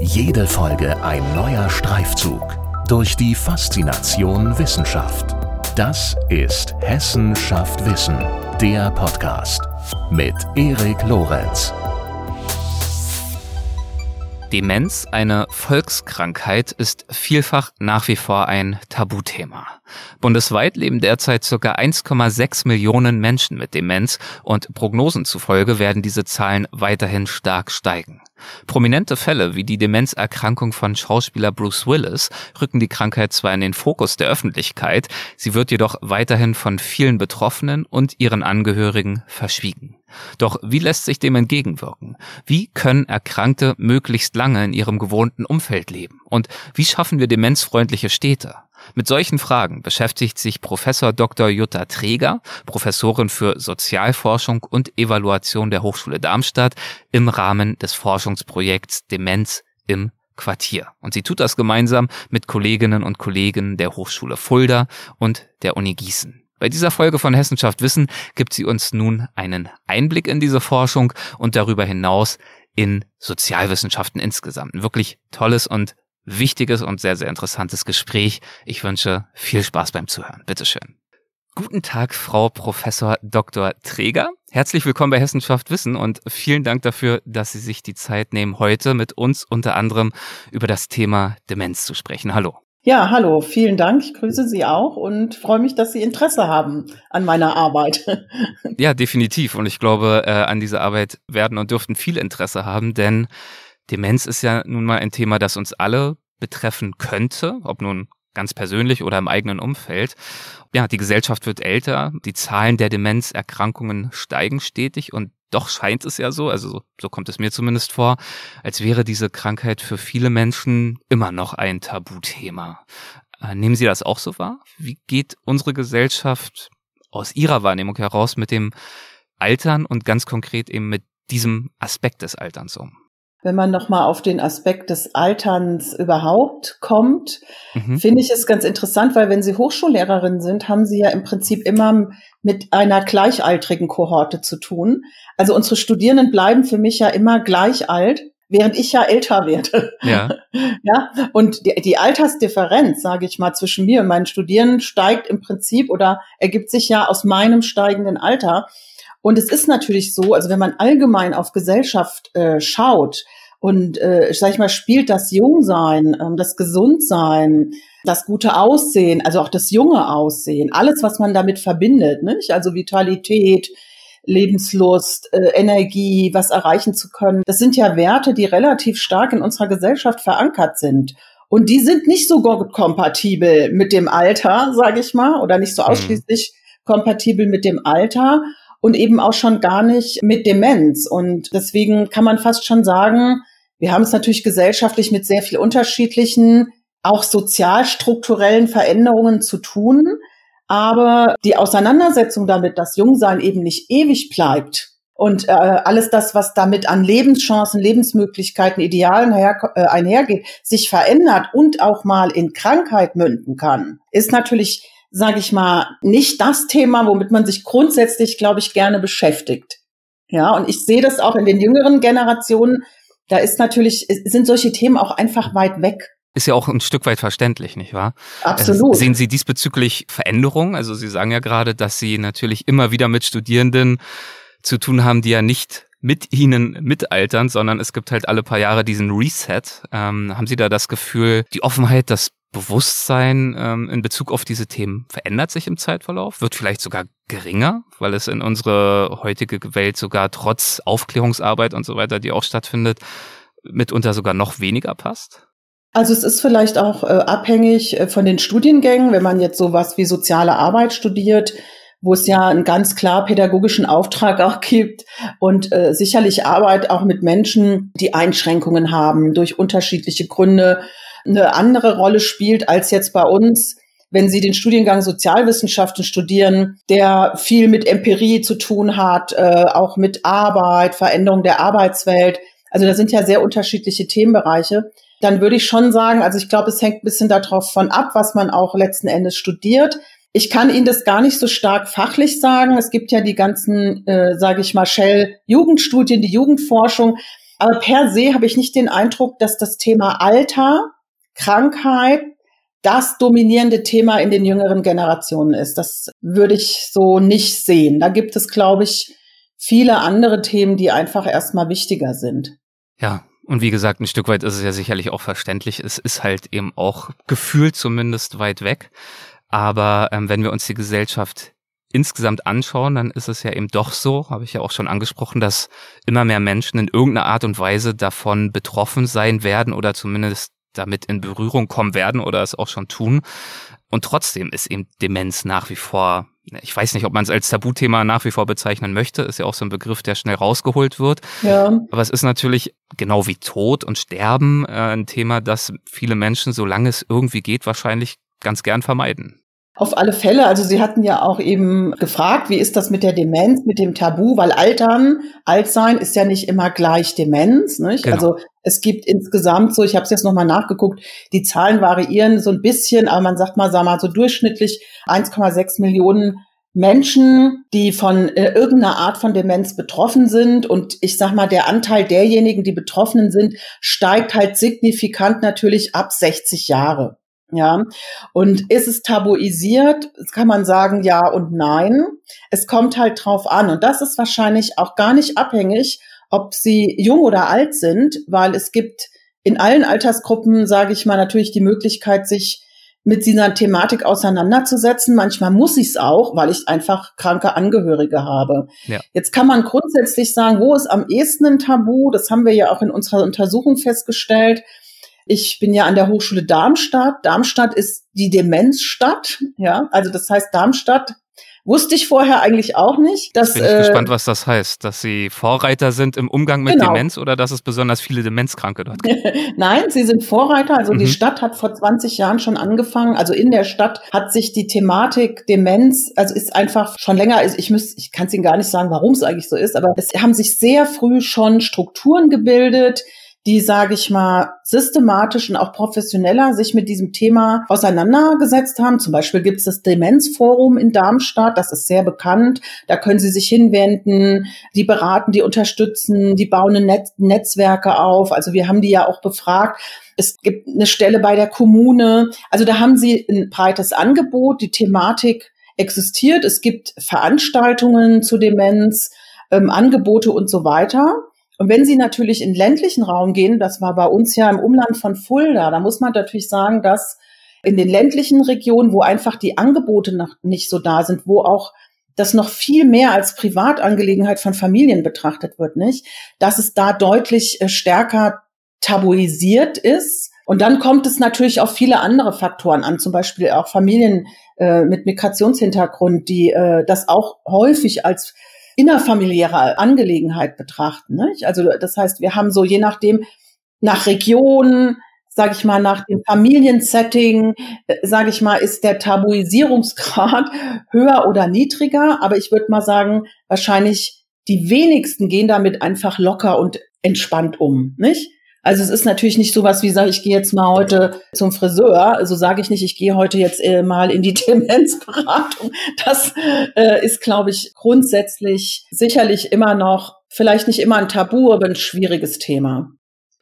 Jede Folge ein neuer Streifzug durch die Faszination Wissenschaft. Das ist Hessen schafft Wissen, der Podcast mit Erik Lorenz. Demenz, eine Volkskrankheit, ist vielfach nach wie vor ein Tabuthema. Bundesweit leben derzeit ca. 1,6 Millionen Menschen mit Demenz und Prognosen zufolge werden diese Zahlen weiterhin stark steigen. Prominente Fälle wie die Demenzerkrankung von Schauspieler Bruce Willis rücken die Krankheit zwar in den Fokus der Öffentlichkeit, sie wird jedoch weiterhin von vielen Betroffenen und ihren Angehörigen verschwiegen. Doch wie lässt sich dem entgegenwirken? Wie können Erkrankte möglichst lange in ihrem gewohnten Umfeld leben? Und wie schaffen wir demenzfreundliche Städte? Mit solchen Fragen beschäftigt sich Professor Dr. Jutta Träger, Professorin für Sozialforschung und Evaluation der Hochschule Darmstadt im Rahmen des Forschungsprojekts Demenz im Quartier. Und sie tut das gemeinsam mit Kolleginnen und Kollegen der Hochschule Fulda und der Uni Gießen. Bei dieser Folge von Hessenschaft Wissen gibt sie uns nun einen Einblick in diese Forschung und darüber hinaus in Sozialwissenschaften insgesamt. Ein wirklich tolles und wichtiges und sehr, sehr interessantes Gespräch. Ich wünsche viel Spaß beim Zuhören. Bitteschön. Guten Tag, Frau Professor Dr. Träger. Herzlich willkommen bei Hessenschaft Wissen und vielen Dank dafür, dass Sie sich die Zeit nehmen, heute mit uns unter anderem über das Thema Demenz zu sprechen. Hallo. Ja, hallo, vielen Dank. Ich grüße Sie auch und freue mich, dass Sie Interesse haben an meiner Arbeit. Ja, definitiv. Und ich glaube, äh, an dieser Arbeit werden und dürften viel Interesse haben, denn Demenz ist ja nun mal ein Thema, das uns alle betreffen könnte, ob nun ganz persönlich oder im eigenen Umfeld. Ja, die Gesellschaft wird älter, die Zahlen der Demenzerkrankungen steigen stetig und doch scheint es ja so, also so kommt es mir zumindest vor, als wäre diese Krankheit für viele Menschen immer noch ein Tabuthema. Äh, nehmen Sie das auch so wahr? Wie geht unsere Gesellschaft aus Ihrer Wahrnehmung heraus mit dem Altern und ganz konkret eben mit diesem Aspekt des Alterns um? Wenn man nochmal auf den Aspekt des Alterns überhaupt kommt, mhm. finde ich es ganz interessant, weil wenn Sie Hochschullehrerin sind, haben Sie ja im Prinzip immer mit einer gleichaltrigen Kohorte zu tun. Also unsere Studierenden bleiben für mich ja immer gleich alt, während ich ja älter werde. Ja. ja. Und die, die Altersdifferenz, sage ich mal, zwischen mir und meinen Studierenden steigt im Prinzip oder ergibt sich ja aus meinem steigenden Alter. Und es ist natürlich so, also wenn man allgemein auf Gesellschaft äh, schaut und, äh, sag ich mal, spielt das Jungsein, äh, das Gesundsein, das gute Aussehen, also auch das junge Aussehen, alles, was man damit verbindet, nicht? also Vitalität, Lebenslust, äh, Energie, was erreichen zu können. Das sind ja Werte, die relativ stark in unserer Gesellschaft verankert sind. Und die sind nicht so kompatibel mit dem Alter, sage ich mal, oder nicht so mhm. ausschließlich kompatibel mit dem Alter und eben auch schon gar nicht mit Demenz. Und deswegen kann man fast schon sagen, wir haben es natürlich gesellschaftlich mit sehr viel unterschiedlichen, auch sozialstrukturellen Veränderungen zu tun. Aber die Auseinandersetzung damit, dass Jungsein eben nicht ewig bleibt und äh, alles das, was damit an Lebenschancen, Lebensmöglichkeiten, Idealen her, äh, einhergeht, sich verändert und auch mal in Krankheit münden kann, ist natürlich sage ich mal, nicht das Thema, womit man sich grundsätzlich, glaube ich, gerne beschäftigt. Ja, und ich sehe das auch in den jüngeren Generationen. Da ist natürlich, sind solche Themen auch einfach weit weg. Ist ja auch ein Stück weit verständlich, nicht wahr? Absolut. Sehen Sie diesbezüglich Veränderungen? Also Sie sagen ja gerade, dass Sie natürlich immer wieder mit Studierenden zu tun haben, die ja nicht mit ihnen mitaltern, sondern es gibt halt alle paar Jahre diesen Reset. Ähm, haben Sie da das Gefühl, die Offenheit, das Bewusstsein ähm, in Bezug auf diese Themen verändert sich im Zeitverlauf, wird vielleicht sogar geringer, weil es in unsere heutige Welt sogar trotz Aufklärungsarbeit und so weiter, die auch stattfindet, mitunter sogar noch weniger passt? Also es ist vielleicht auch äh, abhängig äh, von den Studiengängen, wenn man jetzt sowas wie soziale Arbeit studiert, wo es ja einen ganz klar pädagogischen Auftrag auch gibt und äh, sicherlich Arbeit auch mit Menschen, die Einschränkungen haben durch unterschiedliche Gründe eine andere Rolle spielt als jetzt bei uns, wenn Sie den Studiengang Sozialwissenschaften studieren, der viel mit Empirie zu tun hat, äh, auch mit Arbeit, Veränderung der Arbeitswelt. Also da sind ja sehr unterschiedliche Themenbereiche. Dann würde ich schon sagen, also ich glaube, es hängt ein bisschen darauf von ab, was man auch letzten Endes studiert. Ich kann Ihnen das gar nicht so stark fachlich sagen. Es gibt ja die ganzen, äh, sage ich mal, Shell-Jugendstudien, die Jugendforschung. Aber per se habe ich nicht den Eindruck, dass das Thema Alter, Krankheit, das dominierende Thema in den jüngeren Generationen ist. Das würde ich so nicht sehen. Da gibt es, glaube ich, viele andere Themen, die einfach erstmal wichtiger sind. Ja, und wie gesagt, ein Stück weit ist es ja sicherlich auch verständlich. Es ist halt eben auch gefühlt zumindest weit weg. Aber ähm, wenn wir uns die Gesellschaft insgesamt anschauen, dann ist es ja eben doch so, habe ich ja auch schon angesprochen, dass immer mehr Menschen in irgendeiner Art und Weise davon betroffen sein werden oder zumindest damit in Berührung kommen werden oder es auch schon tun. Und trotzdem ist eben Demenz nach wie vor, ich weiß nicht, ob man es als Tabuthema nach wie vor bezeichnen möchte, ist ja auch so ein Begriff, der schnell rausgeholt wird. Ja. Aber es ist natürlich genau wie Tod und Sterben äh, ein Thema, das viele Menschen, solange es irgendwie geht, wahrscheinlich ganz gern vermeiden. Auf alle Fälle. Also Sie hatten ja auch eben gefragt, wie ist das mit der Demenz, mit dem Tabu, weil Altern, Altsein ist ja nicht immer gleich Demenz. Nicht? Genau. Also es gibt insgesamt so, ich habe es jetzt nochmal nachgeguckt, die Zahlen variieren so ein bisschen, aber man sagt mal, sag mal so durchschnittlich 1,6 Millionen Menschen, die von äh, irgendeiner Art von Demenz betroffen sind. Und ich sag mal, der Anteil derjenigen, die betroffen sind, steigt halt signifikant natürlich ab 60 Jahre. Ja, und ist es tabuisiert? Das kann man sagen, ja und nein. Es kommt halt drauf an. Und das ist wahrscheinlich auch gar nicht abhängig, ob sie jung oder alt sind, weil es gibt in allen Altersgruppen, sage ich mal, natürlich die Möglichkeit, sich mit dieser Thematik auseinanderzusetzen. Manchmal muss ich es auch, weil ich einfach kranke Angehörige habe. Ja. Jetzt kann man grundsätzlich sagen, wo ist am ehesten ein Tabu? Das haben wir ja auch in unserer Untersuchung festgestellt. Ich bin ja an der Hochschule Darmstadt. Darmstadt ist die Demenzstadt. Ja, also das heißt, Darmstadt Wusste ich vorher eigentlich auch nicht. Dass, Bin ich äh, gespannt, was das heißt, dass Sie Vorreiter sind im Umgang mit genau. Demenz oder dass es besonders viele Demenzkranke dort gibt. Nein, Sie sind Vorreiter. Also mhm. die Stadt hat vor 20 Jahren schon angefangen. Also in der Stadt hat sich die Thematik Demenz, also ist einfach schon länger, ich muss, ich kann es Ihnen gar nicht sagen, warum es eigentlich so ist, aber es haben sich sehr früh schon Strukturen gebildet, die, sage ich mal, systematisch und auch professioneller sich mit diesem Thema auseinandergesetzt haben. Zum Beispiel gibt es das Demenzforum in Darmstadt, das ist sehr bekannt. Da können Sie sich hinwenden, die beraten, die unterstützen, die bauen Net Netzwerke auf. Also wir haben die ja auch befragt. Es gibt eine Stelle bei der Kommune. Also da haben Sie ein breites Angebot. Die Thematik existiert. Es gibt Veranstaltungen zu Demenz, ähm, Angebote und so weiter. Und wenn Sie natürlich in ländlichen Raum gehen, das war bei uns ja im Umland von Fulda, da muss man natürlich sagen, dass in den ländlichen Regionen, wo einfach die Angebote noch nicht so da sind, wo auch das noch viel mehr als Privatangelegenheit von Familien betrachtet wird, nicht? Dass es da deutlich äh, stärker tabuisiert ist. Und dann kommt es natürlich auf viele andere Faktoren an, zum Beispiel auch Familien äh, mit Migrationshintergrund, die äh, das auch häufig als innerfamiliäre Angelegenheit betrachten. Nicht? Also das heißt, wir haben so je nachdem nach Region, sage ich mal, nach dem Familiensetting, äh, sage ich mal, ist der Tabuisierungsgrad höher oder niedriger. Aber ich würde mal sagen, wahrscheinlich die wenigsten gehen damit einfach locker und entspannt um, nicht? Also es ist natürlich nicht sowas wie, sage ich gehe jetzt mal heute zum Friseur. Also sage ich nicht, ich gehe heute jetzt äh, mal in die Demenzberatung. Das äh, ist, glaube ich, grundsätzlich sicherlich immer noch, vielleicht nicht immer ein Tabu, aber ein schwieriges Thema.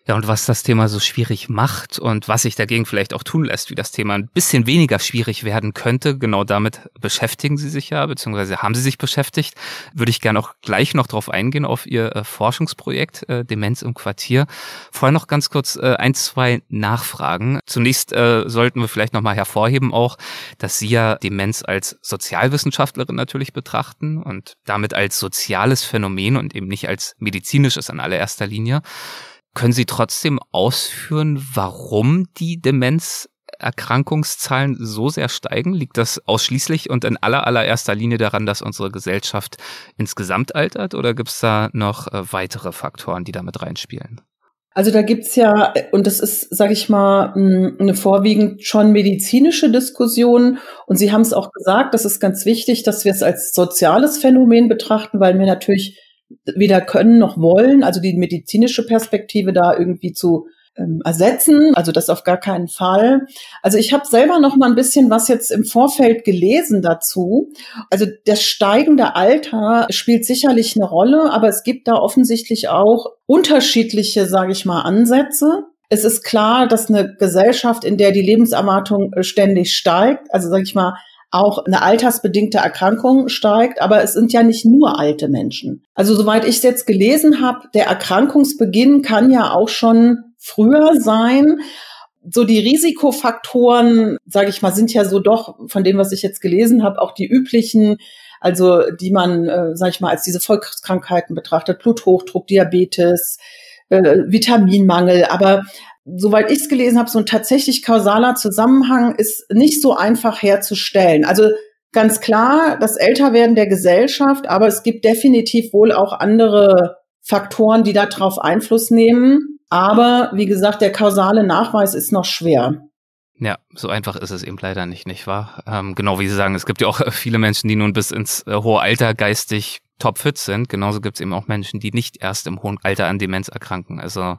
Ja, und was das Thema so schwierig macht und was sich dagegen vielleicht auch tun lässt, wie das Thema ein bisschen weniger schwierig werden könnte, genau damit beschäftigen Sie sich ja, beziehungsweise haben Sie sich beschäftigt, würde ich gerne auch gleich noch drauf eingehen, auf Ihr äh, Forschungsprojekt äh, Demenz im Quartier. Vorher noch ganz kurz äh, ein, zwei Nachfragen. Zunächst äh, sollten wir vielleicht nochmal hervorheben auch, dass Sie ja Demenz als Sozialwissenschaftlerin natürlich betrachten und damit als soziales Phänomen und eben nicht als medizinisches in allererster Linie. Können Sie trotzdem ausführen, warum die Demenzerkrankungszahlen so sehr steigen? Liegt das ausschließlich und in aller allererster Linie daran, dass unsere Gesellschaft insgesamt altert oder gibt es da noch äh, weitere Faktoren, die damit reinspielen? Also da gibt's ja, und das ist, sage ich mal, eine vorwiegend schon medizinische Diskussion. Und Sie haben es auch gesagt, das ist ganz wichtig, dass wir es als soziales Phänomen betrachten, weil wir natürlich weder können noch wollen, also die medizinische Perspektive da irgendwie zu ähm, ersetzen, also das auf gar keinen Fall. Also ich habe selber noch mal ein bisschen was jetzt im Vorfeld gelesen dazu. Also das steigende Alter spielt sicherlich eine Rolle, aber es gibt da offensichtlich auch unterschiedliche, sage ich mal, Ansätze. Es ist klar, dass eine Gesellschaft, in der die Lebenserwartung äh, ständig steigt, also sage ich mal, auch eine altersbedingte Erkrankung steigt, aber es sind ja nicht nur alte Menschen. Also soweit ich es jetzt gelesen habe, der Erkrankungsbeginn kann ja auch schon früher sein. So die Risikofaktoren, sage ich mal, sind ja so doch von dem, was ich jetzt gelesen habe, auch die üblichen, also die man, äh, sage ich mal, als diese Volkskrankheiten betrachtet, Bluthochdruck, Diabetes, äh, Vitaminmangel. Aber soweit ich es gelesen habe, so ein tatsächlich kausaler Zusammenhang ist nicht so einfach herzustellen. Also ganz klar, das Älterwerden der Gesellschaft, aber es gibt definitiv wohl auch andere Faktoren, die darauf Einfluss nehmen. Aber wie gesagt, der kausale Nachweis ist noch schwer. Ja, so einfach ist es eben leider nicht, nicht wahr? Ähm, genau wie Sie sagen, es gibt ja auch viele Menschen, die nun bis ins äh, hohe Alter geistig topfit sind. Genauso gibt es eben auch Menschen, die nicht erst im hohen Alter an Demenz erkranken. Also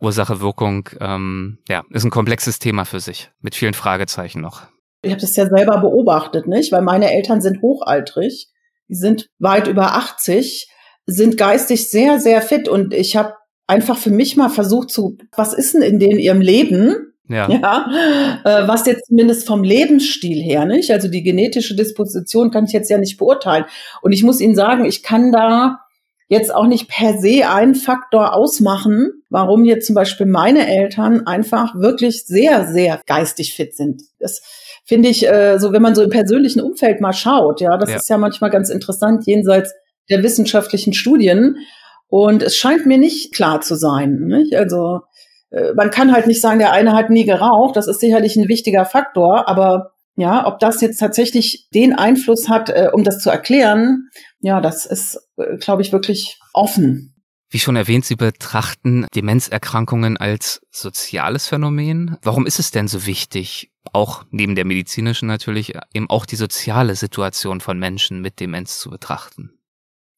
Ursache, Wirkung, ähm, ja, ist ein komplexes Thema für sich, mit vielen Fragezeichen noch. Ich habe das ja selber beobachtet, nicht? Weil meine Eltern sind hochaltrig, die sind weit über 80, sind geistig sehr, sehr fit und ich habe einfach für mich mal versucht zu, was ist denn in denen ihrem Leben? Ja. ja äh, was jetzt zumindest vom Lebensstil her, nicht? Also die genetische Disposition kann ich jetzt ja nicht beurteilen. Und ich muss Ihnen sagen, ich kann da jetzt auch nicht per se einen Faktor ausmachen, warum jetzt zum Beispiel meine Eltern einfach wirklich sehr, sehr geistig fit sind. Das finde ich, äh, so wenn man so im persönlichen Umfeld mal schaut, ja, das ja. ist ja manchmal ganz interessant jenseits der wissenschaftlichen Studien. Und es scheint mir nicht klar zu sein. Nicht? Also äh, man kann halt nicht sagen, der eine hat nie geraucht. Das ist sicherlich ein wichtiger Faktor, aber ja, ob das jetzt tatsächlich den Einfluss hat, äh, um das zu erklären, ja, das ist, äh, glaube ich, wirklich offen. Wie schon erwähnt, Sie betrachten Demenzerkrankungen als soziales Phänomen. Warum ist es denn so wichtig, auch neben der medizinischen natürlich, eben auch die soziale Situation von Menschen mit Demenz zu betrachten?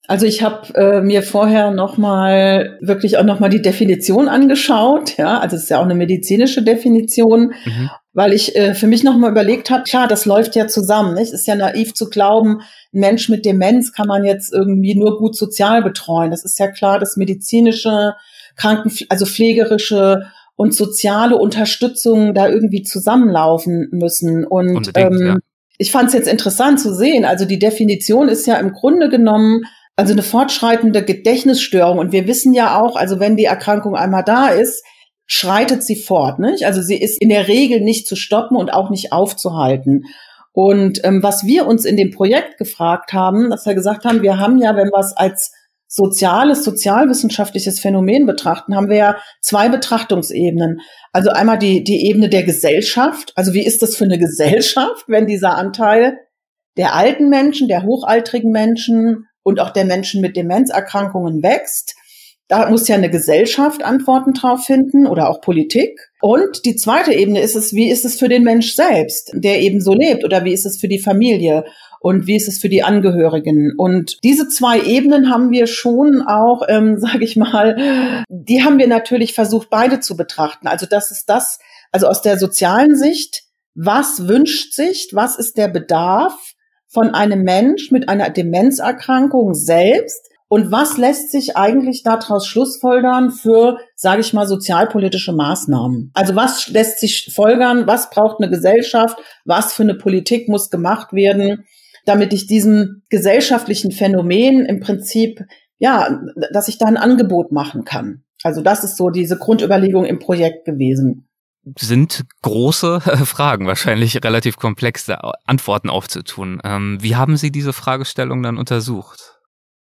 Also ich habe äh, mir vorher nochmal wirklich auch nochmal die Definition angeschaut. Ja, also es ist ja auch eine medizinische Definition, mhm. Weil ich äh, für mich nochmal überlegt habe, klar, das läuft ja zusammen. Nicht? Es ist ja naiv zu glauben, ein Mensch mit Demenz kann man jetzt irgendwie nur gut sozial betreuen. Das ist ja klar, dass medizinische, Kranken, also pflegerische und soziale Unterstützung da irgendwie zusammenlaufen müssen. Und ähm, ja. ich fand es jetzt interessant zu sehen. Also die Definition ist ja im Grunde genommen also eine fortschreitende Gedächtnisstörung. Und wir wissen ja auch, also wenn die Erkrankung einmal da ist, schreitet sie fort. Nicht? Also sie ist in der Regel nicht zu stoppen und auch nicht aufzuhalten. Und ähm, was wir uns in dem Projekt gefragt haben, dass wir gesagt haben, wir haben ja, wenn wir es als soziales, sozialwissenschaftliches Phänomen betrachten, haben wir ja zwei Betrachtungsebenen. Also einmal die, die Ebene der Gesellschaft. Also wie ist das für eine Gesellschaft, wenn dieser Anteil der alten Menschen, der hochaltrigen Menschen und auch der Menschen mit Demenzerkrankungen wächst. Da muss ja eine Gesellschaft Antworten drauf finden oder auch Politik. Und die zweite Ebene ist es, wie ist es für den Mensch selbst, der eben so lebt oder wie ist es für die Familie und wie ist es für die Angehörigen. Und diese zwei Ebenen haben wir schon auch, ähm, sage ich mal, die haben wir natürlich versucht, beide zu betrachten. Also das ist das, also aus der sozialen Sicht, was wünscht sich, was ist der Bedarf von einem Mensch mit einer Demenzerkrankung selbst und was lässt sich eigentlich daraus schlussfolgern für, sage ich mal, sozialpolitische Maßnahmen? Also was lässt sich folgern? Was braucht eine Gesellschaft? Was für eine Politik muss gemacht werden, damit ich diesem gesellschaftlichen Phänomen im Prinzip, ja, dass ich da ein Angebot machen kann? Also das ist so diese Grundüberlegung im Projekt gewesen sind große Fragen, wahrscheinlich relativ komplexe Antworten aufzutun. Ähm, wie haben Sie diese Fragestellung dann untersucht?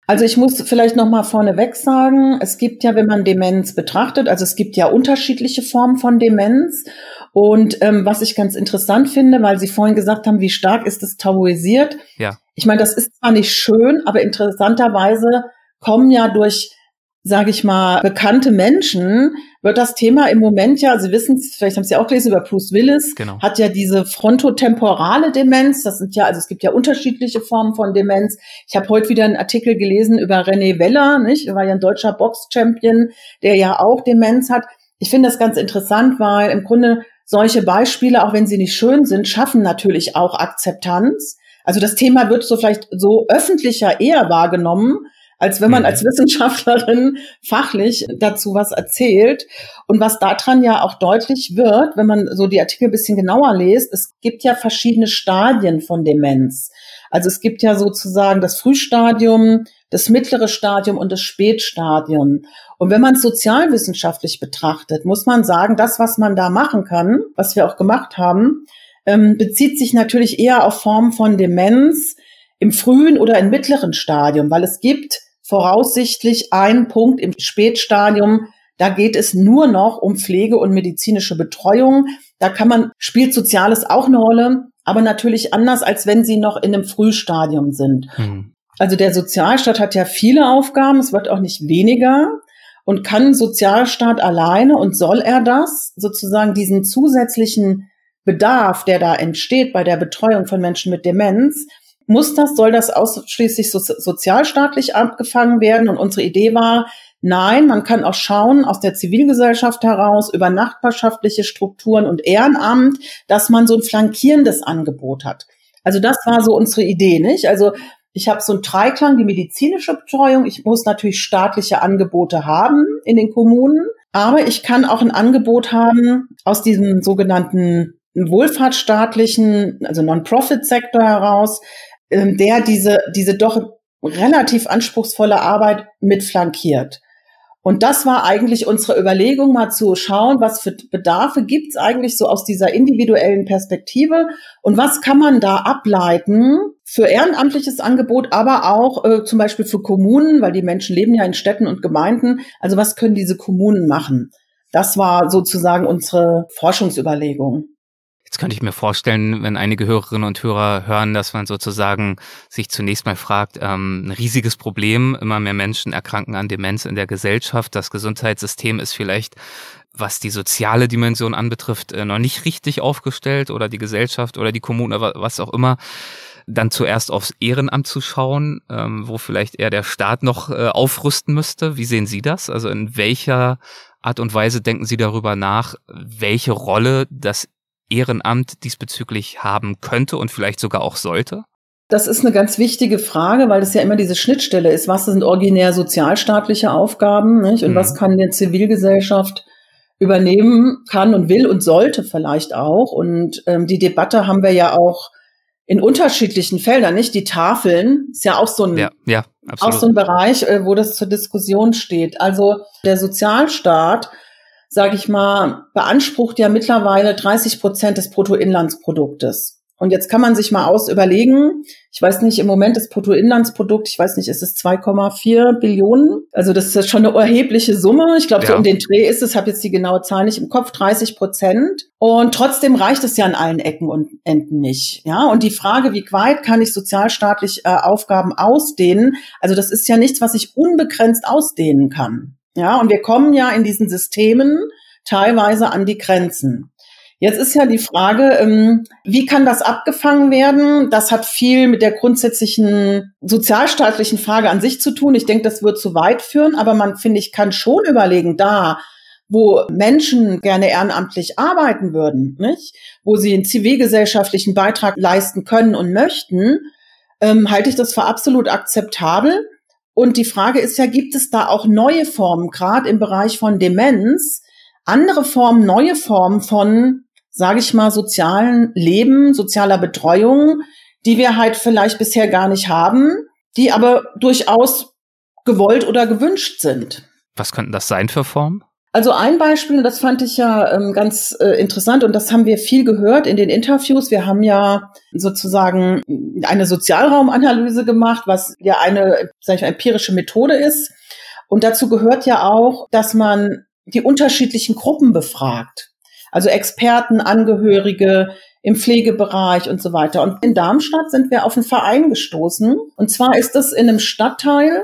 Also ich muss vielleicht noch mal vorneweg sagen, es gibt ja, wenn man Demenz betrachtet, also es gibt ja unterschiedliche Formen von Demenz. Und ähm, was ich ganz interessant finde, weil Sie vorhin gesagt haben, wie stark ist es tabuisiert. Ja. Ich meine, das ist zwar nicht schön, aber interessanterweise kommen ja durch sage ich mal, bekannte Menschen, wird das Thema im Moment ja, Sie wissen es, vielleicht haben Sie auch gelesen über Bruce Willis, genau. hat ja diese frontotemporale Demenz. Das sind ja, also es gibt ja unterschiedliche Formen von Demenz. Ich habe heute wieder einen Artikel gelesen über René Weller, nicht? Er war ja ein deutscher Box-Champion, der ja auch Demenz hat. ich finde das ganz interessant, weil im Grunde solche Beispiele, auch wenn sie nicht schön sind, schaffen natürlich auch Akzeptanz. Also das Thema wird so vielleicht so öffentlicher eher wahrgenommen, als wenn man mhm. als Wissenschaftlerin fachlich dazu was erzählt. Und was daran ja auch deutlich wird, wenn man so die Artikel ein bisschen genauer liest, es gibt ja verschiedene Stadien von Demenz. Also es gibt ja sozusagen das Frühstadium, das mittlere Stadium und das Spätstadium. Und wenn man es sozialwissenschaftlich betrachtet, muss man sagen, das, was man da machen kann, was wir auch gemacht haben, ähm, bezieht sich natürlich eher auf Formen von Demenz im frühen oder im mittleren Stadium, weil es gibt voraussichtlich einen Punkt im Spätstadium, da geht es nur noch um Pflege und medizinische Betreuung. Da kann man, spielt Soziales auch eine Rolle, aber natürlich anders, als wenn sie noch in einem Frühstadium sind. Mhm. Also der Sozialstaat hat ja viele Aufgaben, es wird auch nicht weniger. Und kann Sozialstaat alleine und soll er das sozusagen diesen zusätzlichen Bedarf, der da entsteht bei der Betreuung von Menschen mit Demenz, muss das, soll das ausschließlich so, sozialstaatlich abgefangen werden? Und unsere Idee war, nein, man kann auch schauen aus der Zivilgesellschaft heraus über nachbarschaftliche Strukturen und Ehrenamt, dass man so ein flankierendes Angebot hat. Also das war so unsere Idee, nicht? Also ich habe so einen Dreiklang, die medizinische Betreuung. Ich muss natürlich staatliche Angebote haben in den Kommunen, aber ich kann auch ein Angebot haben aus diesem sogenannten wohlfahrtsstaatlichen, also Non-Profit-Sektor heraus, ähm, der diese, diese doch relativ anspruchsvolle Arbeit mit flankiert. Und das war eigentlich unsere Überlegung, mal zu schauen, was für Bedarfe gibt's eigentlich so aus dieser individuellen Perspektive und was kann man da ableiten für ehrenamtliches Angebot, aber auch äh, zum Beispiel für Kommunen, weil die Menschen leben ja in Städten und Gemeinden. Also was können diese Kommunen machen? Das war sozusagen unsere Forschungsüberlegung. Jetzt könnte ich mir vorstellen, wenn einige Hörerinnen und Hörer hören, dass man sozusagen sich zunächst mal fragt, ähm, ein riesiges Problem, immer mehr Menschen erkranken an Demenz in der Gesellschaft. Das Gesundheitssystem ist vielleicht, was die soziale Dimension anbetrifft, äh, noch nicht richtig aufgestellt oder die Gesellschaft oder die Kommune, was auch immer dann zuerst aufs Ehrenamt zu schauen, ähm, wo vielleicht eher der Staat noch äh, aufrüsten müsste. Wie sehen Sie das? Also in welcher Art und Weise denken Sie darüber nach, welche Rolle das Ehrenamt diesbezüglich haben könnte und vielleicht sogar auch sollte? Das ist eine ganz wichtige Frage, weil das ja immer diese Schnittstelle ist. Was sind originär sozialstaatliche Aufgaben nicht? und mhm. was kann eine Zivilgesellschaft übernehmen, kann und will und sollte vielleicht auch. Und ähm, die Debatte haben wir ja auch in unterschiedlichen Feldern, nicht? Die Tafeln ist ja auch so ein, ja, ja, auch so ein Bereich, äh, wo das zur Diskussion steht. Also der Sozialstaat sage ich mal, beansprucht ja mittlerweile 30 Prozent des Bruttoinlandsproduktes. Und jetzt kann man sich mal aus überlegen, ich weiß nicht, im Moment das Bruttoinlandsprodukt, ich weiß nicht, ist es 2,4 Billionen? Also das ist schon eine erhebliche Summe. Ich glaube, ja. so um den Dreh ist es, habe jetzt die genaue Zahl nicht im Kopf, 30 Prozent. Und trotzdem reicht es ja an allen Ecken und Enden nicht. Ja, und die Frage, wie weit kann ich sozialstaatlich äh, Aufgaben ausdehnen? Also das ist ja nichts, was ich unbegrenzt ausdehnen kann. Ja, und wir kommen ja in diesen Systemen teilweise an die Grenzen. Jetzt ist ja die Frage, ähm, wie kann das abgefangen werden? Das hat viel mit der grundsätzlichen sozialstaatlichen Frage an sich zu tun. Ich denke, das wird zu weit führen, aber man, finde ich, kann schon überlegen, da, wo Menschen gerne ehrenamtlich arbeiten würden, nicht? wo sie einen zivilgesellschaftlichen Beitrag leisten können und möchten, ähm, halte ich das für absolut akzeptabel. Und die Frage ist ja, gibt es da auch neue Formen, gerade im Bereich von Demenz, andere Formen, neue Formen von, sage ich mal, sozialen Leben, sozialer Betreuung, die wir halt vielleicht bisher gar nicht haben, die aber durchaus gewollt oder gewünscht sind. Was könnten das sein für Formen? Also ein Beispiel, das fand ich ja ähm, ganz äh, interessant und das haben wir viel gehört in den Interviews. Wir haben ja sozusagen eine Sozialraumanalyse gemacht, was ja eine, sag ich mal, empirische Methode ist. Und dazu gehört ja auch, dass man die unterschiedlichen Gruppen befragt. Also Experten, Angehörige im Pflegebereich und so weiter. Und in Darmstadt sind wir auf einen Verein gestoßen. Und zwar ist es in einem Stadtteil,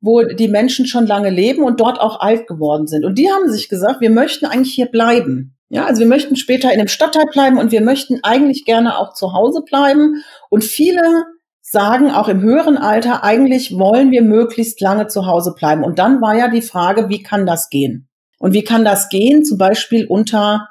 wo die Menschen schon lange leben und dort auch alt geworden sind. Und die haben sich gesagt, wir möchten eigentlich hier bleiben. Ja, also wir möchten später in dem Stadtteil bleiben und wir möchten eigentlich gerne auch zu Hause bleiben. Und viele sagen auch im höheren Alter, eigentlich wollen wir möglichst lange zu Hause bleiben. Und dann war ja die Frage, wie kann das gehen? Und wie kann das gehen? Zum Beispiel unter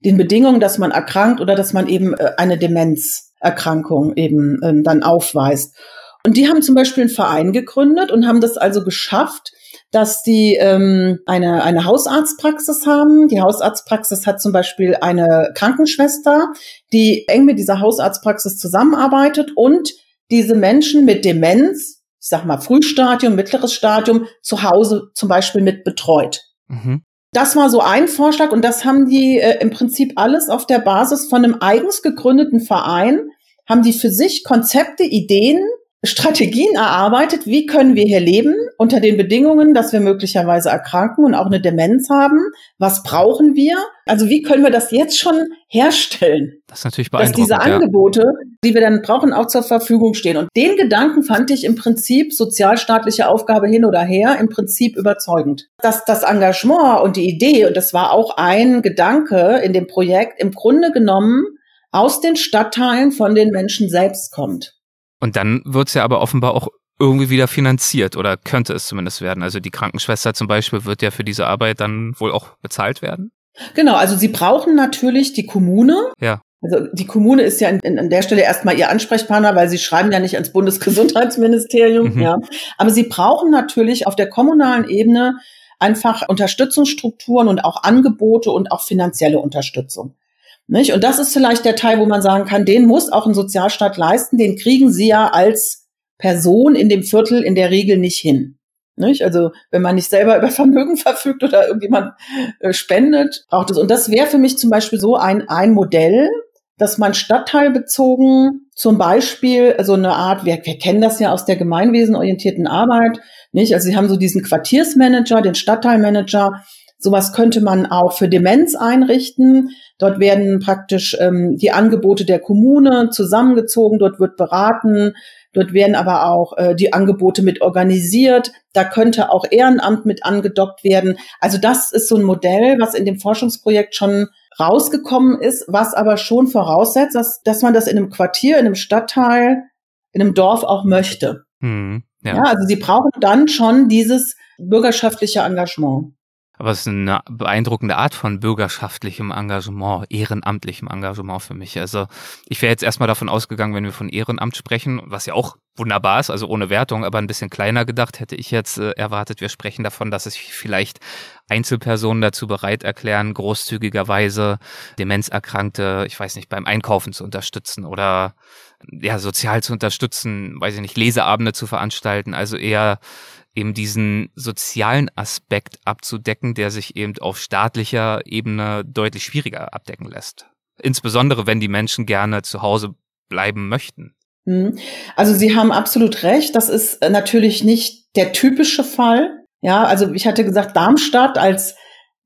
den Bedingungen, dass man erkrankt oder dass man eben äh, eine Demenzerkrankung eben ähm, dann aufweist. Und die haben zum Beispiel einen Verein gegründet und haben das also geschafft, dass die ähm, eine, eine Hausarztpraxis haben. Die Hausarztpraxis hat zum Beispiel eine Krankenschwester, die eng mit dieser Hausarztpraxis zusammenarbeitet und diese Menschen mit Demenz, ich sag mal Frühstadium, mittleres Stadium, zu Hause zum Beispiel mit betreut. Mhm. Das war so ein Vorschlag und das haben die äh, im Prinzip alles auf der Basis von einem eigens gegründeten Verein, haben die für sich Konzepte, Ideen Strategien erarbeitet, wie können wir hier leben unter den Bedingungen, dass wir möglicherweise erkranken und auch eine Demenz haben. Was brauchen wir? Also wie können wir das jetzt schon herstellen? Das ist natürlich beeindruckend. Dass diese Angebote, ja. die wir dann brauchen, auch zur Verfügung stehen. Und den Gedanken fand ich im Prinzip sozialstaatliche Aufgabe hin oder her im Prinzip überzeugend. Dass das Engagement und die Idee, und das war auch ein Gedanke in dem Projekt, im Grunde genommen aus den Stadtteilen von den Menschen selbst kommt. Und dann wird's ja aber offenbar auch irgendwie wieder finanziert oder könnte es zumindest werden. Also die Krankenschwester zum Beispiel wird ja für diese Arbeit dann wohl auch bezahlt werden. Genau, also sie brauchen natürlich die Kommune. Ja. Also die Kommune ist ja in, an der Stelle erstmal ihr Ansprechpartner, weil sie schreiben ja nicht ans Bundesgesundheitsministerium. Mhm. Ja. Aber sie brauchen natürlich auf der kommunalen Ebene einfach Unterstützungsstrukturen und auch Angebote und auch finanzielle Unterstützung. Nicht? Und das ist vielleicht der Teil, wo man sagen kann, den muss auch ein Sozialstaat leisten, den kriegen sie ja als Person in dem Viertel in der Regel nicht hin. Nicht? Also wenn man nicht selber über Vermögen verfügt oder irgendjemand äh, spendet, braucht es. Und das wäre für mich zum Beispiel so ein, ein Modell, dass man stadtteilbezogen zum Beispiel so eine Art, wir, wir kennen das ja aus der gemeinwesenorientierten Arbeit, nicht? Also sie haben so diesen Quartiersmanager, den Stadtteilmanager, Sowas könnte man auch für Demenz einrichten. Dort werden praktisch ähm, die Angebote der Kommune zusammengezogen, dort wird beraten, dort werden aber auch äh, die Angebote mit organisiert. Da könnte auch Ehrenamt mit angedockt werden. Also das ist so ein Modell, was in dem Forschungsprojekt schon rausgekommen ist, was aber schon voraussetzt, dass, dass man das in einem Quartier, in einem Stadtteil, in einem Dorf auch möchte. Hm, ja. ja, also sie brauchen dann schon dieses bürgerschaftliche Engagement. Aber es ist eine beeindruckende Art von bürgerschaftlichem Engagement, ehrenamtlichem Engagement für mich. Also ich wäre jetzt erstmal davon ausgegangen, wenn wir von Ehrenamt sprechen, was ja auch wunderbar ist, also ohne Wertung, aber ein bisschen kleiner gedacht, hätte ich jetzt äh, erwartet, wir sprechen davon, dass es vielleicht Einzelpersonen dazu bereit erklären, großzügigerweise Demenzerkrankte, ich weiß nicht, beim Einkaufen zu unterstützen oder ja, sozial zu unterstützen, weiß ich nicht, Leseabende zu veranstalten, also eher eben diesen sozialen Aspekt abzudecken, der sich eben auf staatlicher Ebene deutlich schwieriger abdecken lässt. Insbesondere wenn die Menschen gerne zu Hause bleiben möchten. Mhm. Also Sie haben absolut recht. Das ist natürlich nicht der typische Fall. Ja, also ich hatte gesagt, Darmstadt als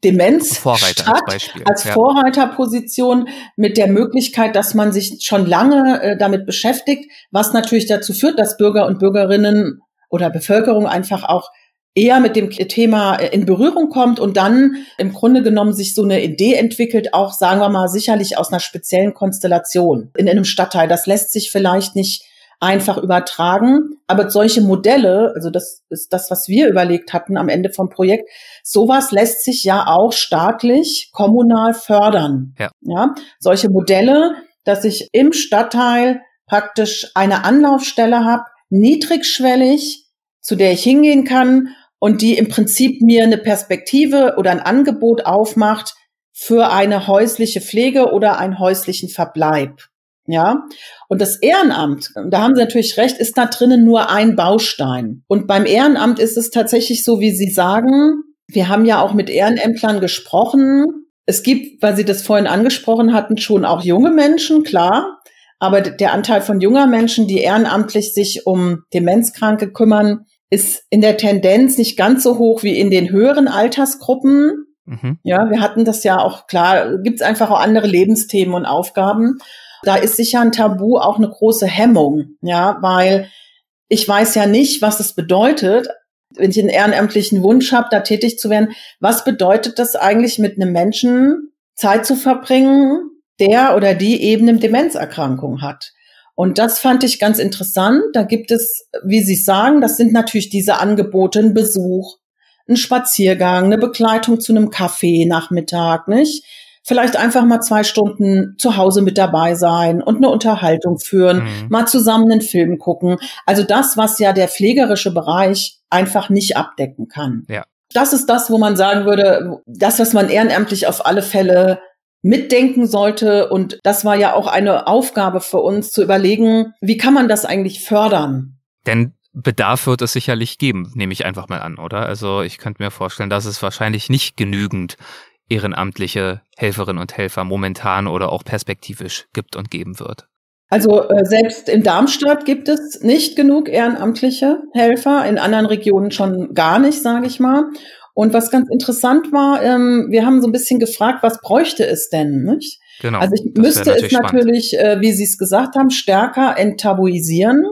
Demenz Vorreiter als, Beispiel. als. Vorreiterposition mit der Möglichkeit, dass man sich schon lange äh, damit beschäftigt, was natürlich dazu führt, dass Bürger und Bürgerinnen oder Bevölkerung einfach auch eher mit dem Thema äh, in Berührung kommt und dann im Grunde genommen sich so eine Idee entwickelt, auch sagen wir mal sicherlich aus einer speziellen Konstellation in einem Stadtteil. Das lässt sich vielleicht nicht einfach übertragen, aber solche Modelle, also das ist das, was wir überlegt hatten am Ende vom Projekt, sowas lässt sich ja auch staatlich, kommunal fördern. Ja. ja solche Modelle, dass ich im Stadtteil praktisch eine Anlaufstelle habe, niedrigschwellig, zu der ich hingehen kann und die im Prinzip mir eine Perspektive oder ein Angebot aufmacht für eine häusliche Pflege oder einen häuslichen Verbleib. Ja, und das Ehrenamt, da haben Sie natürlich recht, ist da drinnen nur ein Baustein. Und beim Ehrenamt ist es tatsächlich so, wie Sie sagen, wir haben ja auch mit Ehrenämtlern gesprochen. Es gibt, weil Sie das vorhin angesprochen hatten, schon auch junge Menschen, klar. Aber der Anteil von junger Menschen, die ehrenamtlich sich um Demenzkranke kümmern, ist in der Tendenz nicht ganz so hoch wie in den höheren Altersgruppen. Mhm. Ja, wir hatten das ja auch klar, gibt es einfach auch andere Lebensthemen und Aufgaben. Da ist sicher ein Tabu auch eine große Hemmung, ja, weil ich weiß ja nicht, was es bedeutet, wenn ich einen ehrenamtlichen Wunsch habe, da tätig zu werden. Was bedeutet das eigentlich mit einem Menschen Zeit zu verbringen, der oder die eben eine Demenzerkrankung hat. Und das fand ich ganz interessant. Da gibt es, wie Sie sagen, das sind natürlich diese Angebote, ein Besuch, ein Spaziergang, eine Begleitung zu einem Kaffee Nachmittag, nicht? Vielleicht einfach mal zwei Stunden zu Hause mit dabei sein und eine Unterhaltung führen, mhm. mal zusammen einen Film gucken. Also das, was ja der pflegerische Bereich einfach nicht abdecken kann. Ja. Das ist das, wo man sagen würde, das, was man ehrenamtlich auf alle Fälle mitdenken sollte. Und das war ja auch eine Aufgabe für uns zu überlegen, wie kann man das eigentlich fördern? Denn Bedarf wird es sicherlich geben, nehme ich einfach mal an, oder? Also ich könnte mir vorstellen, dass es wahrscheinlich nicht genügend ehrenamtliche Helferinnen und Helfer momentan oder auch perspektivisch gibt und geben wird. Also äh, selbst in Darmstadt gibt es nicht genug ehrenamtliche Helfer, in anderen Regionen schon gar nicht, sage ich mal. Und was ganz interessant war, ähm, wir haben so ein bisschen gefragt, was bräuchte es denn? Nicht? Genau. Also ich müsste natürlich es natürlich, äh, wie Sie es gesagt haben, stärker enttabuisieren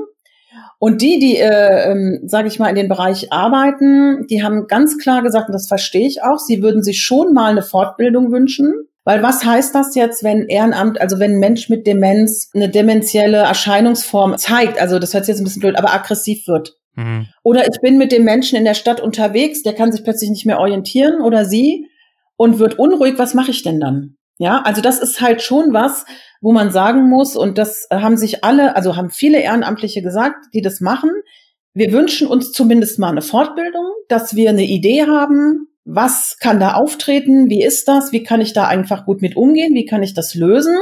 und die, die, äh, ähm, sage ich mal, in dem Bereich arbeiten, die haben ganz klar gesagt, und das verstehe ich auch, sie würden sich schon mal eine Fortbildung wünschen. Weil was heißt das jetzt, wenn Ehrenamt, also wenn ein Mensch mit Demenz eine dementielle Erscheinungsform zeigt, also das hört sich jetzt ein bisschen blöd, aber aggressiv wird. Mhm. Oder ich bin mit dem Menschen in der Stadt unterwegs, der kann sich plötzlich nicht mehr orientieren oder sie und wird unruhig, was mache ich denn dann? Ja, also das ist halt schon was, wo man sagen muss, und das haben sich alle, also haben viele Ehrenamtliche gesagt, die das machen. Wir wünschen uns zumindest mal eine Fortbildung, dass wir eine Idee haben, was kann da auftreten, wie ist das, wie kann ich da einfach gut mit umgehen, wie kann ich das lösen.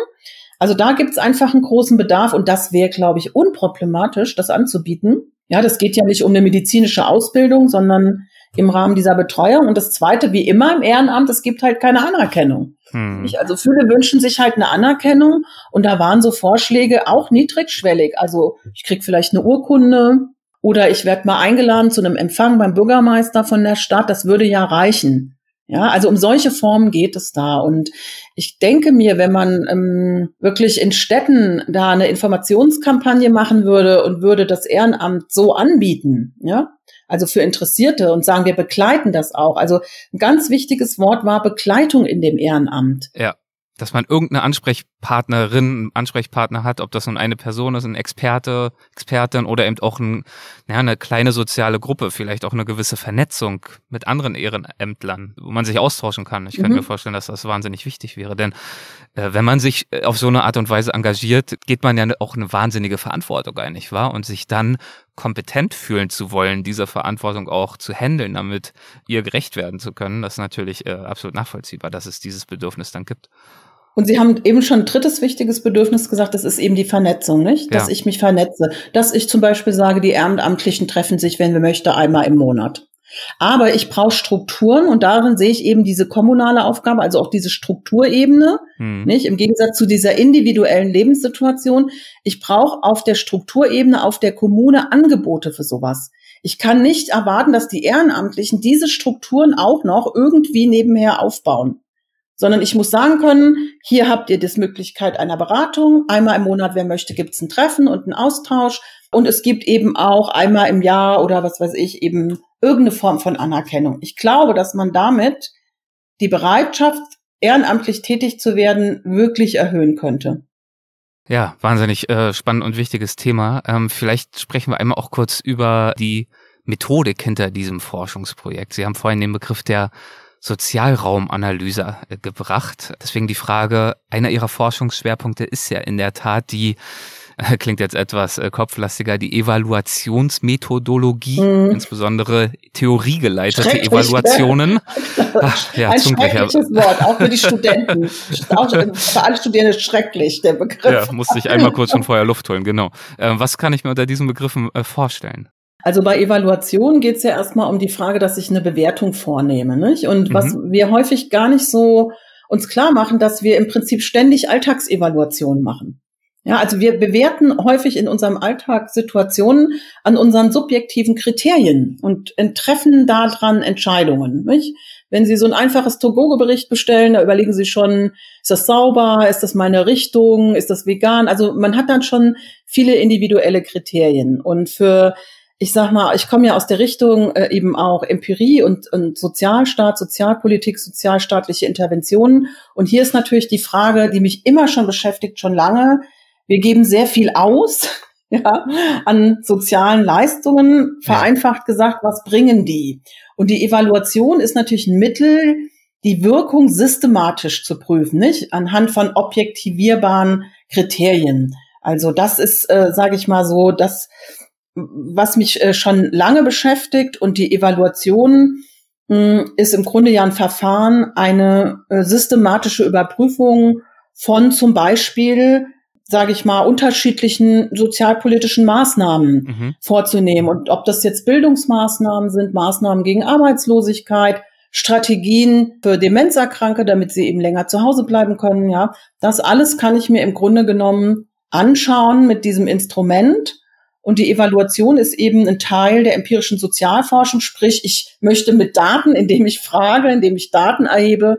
Also da gibt's einfach einen großen Bedarf und das wäre, glaube ich, unproblematisch, das anzubieten. Ja, das geht ja nicht um eine medizinische Ausbildung, sondern im Rahmen dieser Betreuung. Und das Zweite, wie immer im Ehrenamt, es gibt halt keine Anerkennung. Hm. Also viele wünschen sich halt eine Anerkennung und da waren so Vorschläge auch niedrigschwellig. Also ich krieg vielleicht eine Urkunde oder ich werde mal eingeladen zu einem Empfang beim Bürgermeister von der Stadt. Das würde ja reichen. Ja, also um solche Formen geht es da. Und ich denke mir, wenn man ähm, wirklich in Städten da eine Informationskampagne machen würde und würde das Ehrenamt so anbieten, ja, also für Interessierte und sagen, wir begleiten das auch. Also ein ganz wichtiges Wort war Begleitung in dem Ehrenamt. Ja dass man irgendeine Ansprechpartnerin, Ansprechpartner hat, ob das nun eine Person ist, ein Experte, Expertin oder eben auch ein, ja, eine kleine soziale Gruppe, vielleicht auch eine gewisse Vernetzung mit anderen Ehrenämtlern, wo man sich austauschen kann. Ich mhm. könnte mir vorstellen, dass das wahnsinnig wichtig wäre, denn äh, wenn man sich äh, auf so eine Art und Weise engagiert, geht man ja auch eine wahnsinnige Verantwortung ein, nicht wahr? Und sich dann kompetent fühlen zu wollen, diese Verantwortung auch zu handeln, damit ihr gerecht werden zu können, das ist natürlich äh, absolut nachvollziehbar, dass es dieses Bedürfnis dann gibt. Und Sie haben eben schon ein drittes wichtiges Bedürfnis gesagt, das ist eben die Vernetzung, nicht? Dass ja. ich mich vernetze. Dass ich zum Beispiel sage, die Ehrenamtlichen treffen sich, wenn wir möchte, einmal im Monat. Aber ich brauche Strukturen und darin sehe ich eben diese kommunale Aufgabe, also auch diese Strukturebene, hm. nicht? Im Gegensatz zu dieser individuellen Lebenssituation. Ich brauche auf der Strukturebene, auf der Kommune Angebote für sowas. Ich kann nicht erwarten, dass die Ehrenamtlichen diese Strukturen auch noch irgendwie nebenher aufbauen sondern ich muss sagen können, hier habt ihr das Möglichkeit einer Beratung. Einmal im Monat, wer möchte, gibt es ein Treffen und einen Austausch. Und es gibt eben auch einmal im Jahr oder was weiß ich, eben irgendeine Form von Anerkennung. Ich glaube, dass man damit die Bereitschaft, ehrenamtlich tätig zu werden, wirklich erhöhen könnte. Ja, wahnsinnig äh, spannend und wichtiges Thema. Ähm, vielleicht sprechen wir einmal auch kurz über die Methodik hinter diesem Forschungsprojekt. Sie haben vorhin den Begriff der Sozialraumanalyse äh, gebracht. Deswegen die Frage, einer Ihrer Forschungsschwerpunkte ist ja in der Tat die äh, klingt jetzt etwas äh, kopflastiger, die Evaluationsmethodologie, mhm. insbesondere theoriegeleitete Evaluationen. Ach, ja, Ein schreckliches Wort, auch für die Studenten. auch für alle Studierenden schrecklich, der Begriff. Ja, musste ich einmal kurz schon vorher Luft holen, genau. Was kann ich mir unter diesen Begriffen vorstellen? Also bei Evaluation geht es ja erstmal um die Frage, dass ich eine Bewertung vornehme. Nicht? Und mhm. was wir häufig gar nicht so uns klar machen, dass wir im Prinzip ständig Alltagsevaluationen machen. Ja, also wir bewerten häufig in unserem Alltag Situationen an unseren subjektiven Kriterien und treffen daran Entscheidungen. Nicht? Wenn Sie so ein einfaches Togogo-Bericht bestellen, da überlegen Sie schon, ist das sauber, ist das meine Richtung, ist das vegan? Also man hat dann schon viele individuelle Kriterien. Und für ich sag mal, ich komme ja aus der Richtung äh, eben auch Empirie und, und Sozialstaat, Sozialpolitik, sozialstaatliche Interventionen. Und hier ist natürlich die Frage, die mich immer schon beschäftigt, schon lange. Wir geben sehr viel aus, ja, an sozialen Leistungen. Vereinfacht gesagt, was bringen die? Und die Evaluation ist natürlich ein Mittel, die Wirkung systematisch zu prüfen, nicht anhand von objektivierbaren Kriterien. Also das ist, äh, sage ich mal so, das, was mich äh, schon lange beschäftigt und die Evaluation mh, hm, ist im Grunde ja ein Verfahren, eine äh, systematische Überprüfung von zum Beispiel sage ich mal, unterschiedlichen sozialpolitischen Maßnahmen mhm. vorzunehmen. Und ob das jetzt Bildungsmaßnahmen sind, Maßnahmen gegen Arbeitslosigkeit, Strategien für Demenzerkranke, damit sie eben länger zu Hause bleiben können, ja. Das alles kann ich mir im Grunde genommen anschauen mit diesem Instrument. Und die Evaluation ist eben ein Teil der empirischen Sozialforschung. Sprich, ich möchte mit Daten, indem ich frage, indem ich Daten erhebe,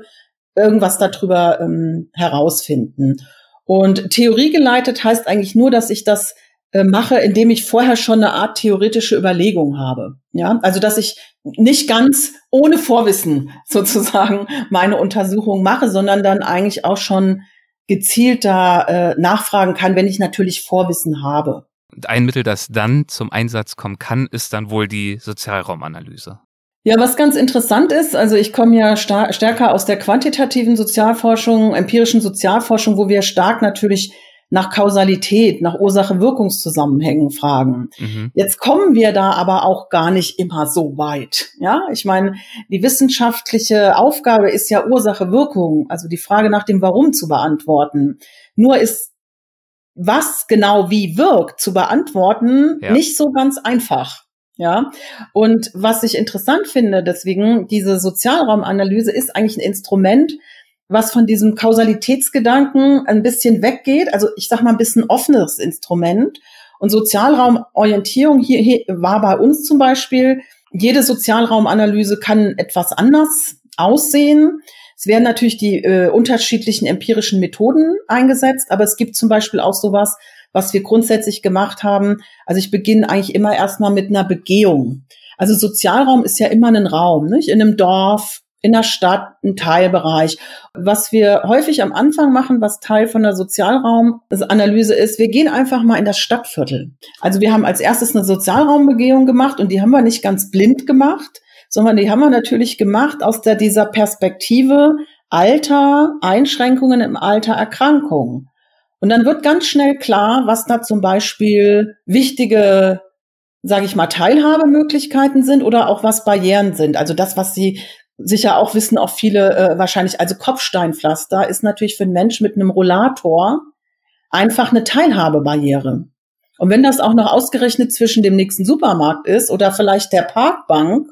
irgendwas darüber ähm, herausfinden. Und theoriegeleitet heißt eigentlich nur, dass ich das äh, mache, indem ich vorher schon eine Art theoretische Überlegung habe. Ja, also dass ich nicht ganz ohne Vorwissen sozusagen meine Untersuchung mache, sondern dann eigentlich auch schon gezielt da äh, nachfragen kann, wenn ich natürlich Vorwissen habe. Und ein Mittel, das dann zum Einsatz kommen kann, ist dann wohl die Sozialraumanalyse. Ja, was ganz interessant ist, also ich komme ja stärker aus der quantitativen Sozialforschung, empirischen Sozialforschung, wo wir stark natürlich nach Kausalität, nach Ursache-Wirkungszusammenhängen fragen. Mhm. Jetzt kommen wir da aber auch gar nicht immer so weit. Ja, ich meine, die wissenschaftliche Aufgabe ist ja Ursache-Wirkung, also die Frage nach dem Warum zu beantworten. Nur ist was genau wie wirkt zu beantworten ja. nicht so ganz einfach. Ja, und was ich interessant finde, deswegen diese Sozialraumanalyse ist eigentlich ein Instrument, was von diesem Kausalitätsgedanken ein bisschen weggeht. Also ich sage mal ein bisschen offenes Instrument. Und Sozialraumorientierung hier, hier war bei uns zum Beispiel, jede Sozialraumanalyse kann etwas anders aussehen. Es werden natürlich die äh, unterschiedlichen empirischen Methoden eingesetzt, aber es gibt zum Beispiel auch sowas was wir grundsätzlich gemacht haben. Also ich beginne eigentlich immer erstmal mit einer Begehung. Also Sozialraum ist ja immer ein Raum, nicht? In einem Dorf, in der Stadt, ein Teilbereich. Was wir häufig am Anfang machen, was Teil von der Sozialraumanalyse ist, wir gehen einfach mal in das Stadtviertel. Also wir haben als erstes eine Sozialraumbegehung gemacht und die haben wir nicht ganz blind gemacht, sondern die haben wir natürlich gemacht aus der, dieser Perspektive Alter, Einschränkungen im Alter, Erkrankungen. Und dann wird ganz schnell klar, was da zum Beispiel wichtige, sage ich mal, Teilhabemöglichkeiten sind oder auch was Barrieren sind. Also das, was Sie sicher auch wissen, auch viele äh, wahrscheinlich, also Kopfsteinpflaster ist natürlich für einen Mensch mit einem Rollator einfach eine Teilhabebarriere. Und wenn das auch noch ausgerechnet zwischen dem nächsten Supermarkt ist oder vielleicht der Parkbank,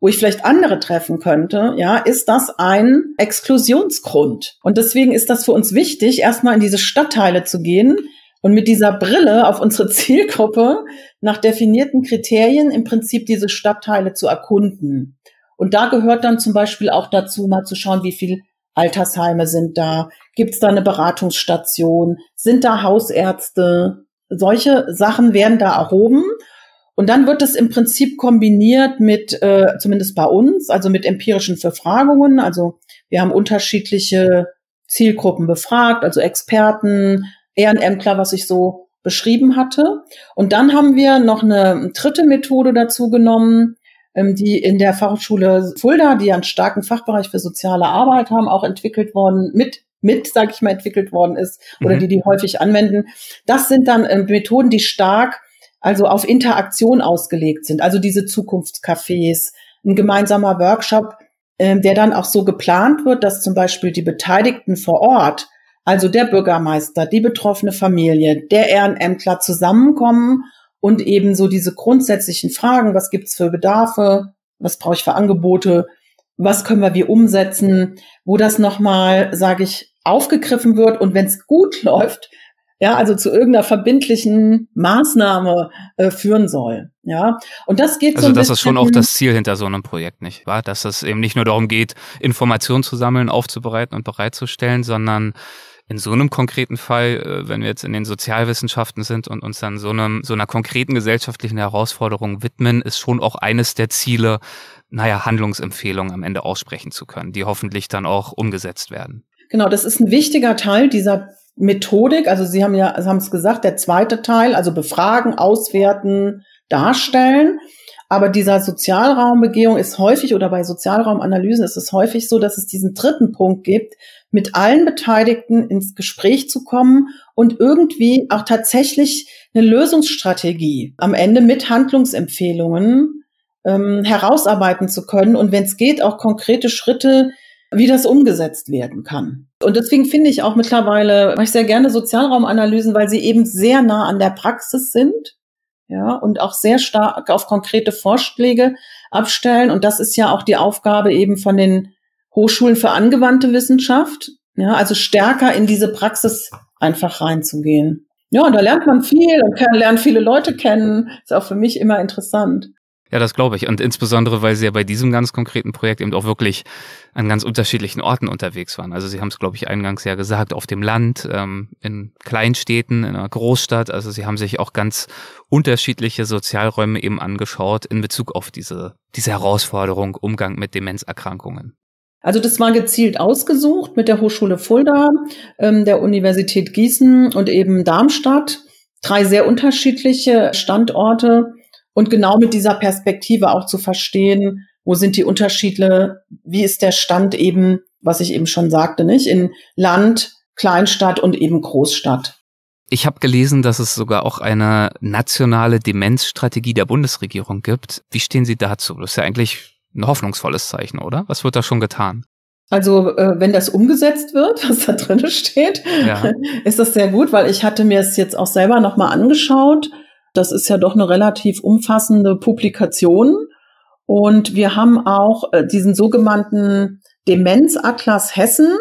wo ich vielleicht andere treffen könnte, ja, ist das ein Exklusionsgrund. Und deswegen ist das für uns wichtig, erstmal in diese Stadtteile zu gehen und mit dieser Brille auf unsere Zielgruppe nach definierten Kriterien im Prinzip diese Stadtteile zu erkunden. Und da gehört dann zum Beispiel auch dazu, mal zu schauen, wie viel Altersheime sind da, gibt es da eine Beratungsstation, sind da Hausärzte, solche Sachen werden da erhoben und dann wird es im Prinzip kombiniert mit, äh, zumindest bei uns, also mit empirischen Verfragungen. Also wir haben unterschiedliche Zielgruppen befragt, also Experten, Ehrenämtler, was ich so beschrieben hatte. Und dann haben wir noch eine dritte Methode dazu genommen, ähm, die in der Fachhochschule Fulda, die einen starken Fachbereich für soziale Arbeit haben, auch entwickelt worden, mit mit, sag ich mal, entwickelt worden ist oder mhm. die die häufig anwenden. Das sind dann äh, Methoden, die stark also auf Interaktion ausgelegt sind. Also diese Zukunftscafés, ein gemeinsamer Workshop, äh, der dann auch so geplant wird, dass zum Beispiel die Beteiligten vor Ort, also der Bürgermeister, die betroffene Familie, der Ehrenämtler zusammenkommen und eben so diese grundsätzlichen Fragen, was gibt's für Bedarfe, was brauche ich für Angebote, was können wir wie umsetzen, wo das nochmal, sage ich, aufgegriffen wird und wenn es gut läuft, ja, also zu irgendeiner verbindlichen Maßnahme äh, führen soll. Ja, und das geht also so das ist schon auch das Ziel hinter so einem Projekt, nicht wahr? Dass es eben nicht nur darum geht, Informationen zu sammeln, aufzubereiten und bereitzustellen, sondern in so einem konkreten Fall, äh, wenn wir jetzt in den Sozialwissenschaften sind und uns dann so einem so einer konkreten gesellschaftlichen Herausforderung widmen, ist schon auch eines der Ziele, naja, Handlungsempfehlungen am Ende aussprechen zu können, die hoffentlich dann auch umgesetzt werden. Genau, das ist ein wichtiger Teil dieser Methodik, also Sie haben ja, Sie haben es gesagt, der zweite Teil, also befragen, auswerten, darstellen. Aber dieser Sozialraumbegehung ist häufig oder bei Sozialraumanalysen ist es häufig so, dass es diesen dritten Punkt gibt, mit allen Beteiligten ins Gespräch zu kommen und irgendwie auch tatsächlich eine Lösungsstrategie am Ende mit Handlungsempfehlungen ähm, herausarbeiten zu können und wenn es geht, auch konkrete Schritte, wie das umgesetzt werden kann. Und deswegen finde ich auch mittlerweile, mache ich sehr gerne Sozialraumanalysen, weil sie eben sehr nah an der Praxis sind. Ja, und auch sehr stark auf konkrete Vorschläge abstellen. Und das ist ja auch die Aufgabe eben von den Hochschulen für angewandte Wissenschaft. Ja, also stärker in diese Praxis einfach reinzugehen. Ja, und da lernt man viel und lernt viele Leute kennen. Ist auch für mich immer interessant. Ja, das glaube ich. Und insbesondere, weil Sie ja bei diesem ganz konkreten Projekt eben auch wirklich an ganz unterschiedlichen Orten unterwegs waren. Also Sie haben es, glaube ich, eingangs ja gesagt, auf dem Land, ähm, in Kleinstädten, in einer Großstadt. Also Sie haben sich auch ganz unterschiedliche Sozialräume eben angeschaut in Bezug auf diese, diese Herausforderung, Umgang mit Demenzerkrankungen. Also das war gezielt ausgesucht mit der Hochschule Fulda, ähm, der Universität Gießen und eben Darmstadt. Drei sehr unterschiedliche Standorte und genau mit dieser Perspektive auch zu verstehen, wo sind die Unterschiede, wie ist der Stand eben, was ich eben schon sagte, nicht in Land, Kleinstadt und eben Großstadt. Ich habe gelesen, dass es sogar auch eine nationale Demenzstrategie der Bundesregierung gibt. Wie stehen Sie dazu? Das ist ja eigentlich ein hoffnungsvolles Zeichen, oder? Was wird da schon getan? Also äh, wenn das umgesetzt wird, was da drin steht, ja. ist das sehr gut, weil ich hatte mir es jetzt auch selber nochmal angeschaut das ist ja doch eine relativ umfassende Publikation. Und wir haben auch äh, diesen sogenannten Demenzatlas Hessen.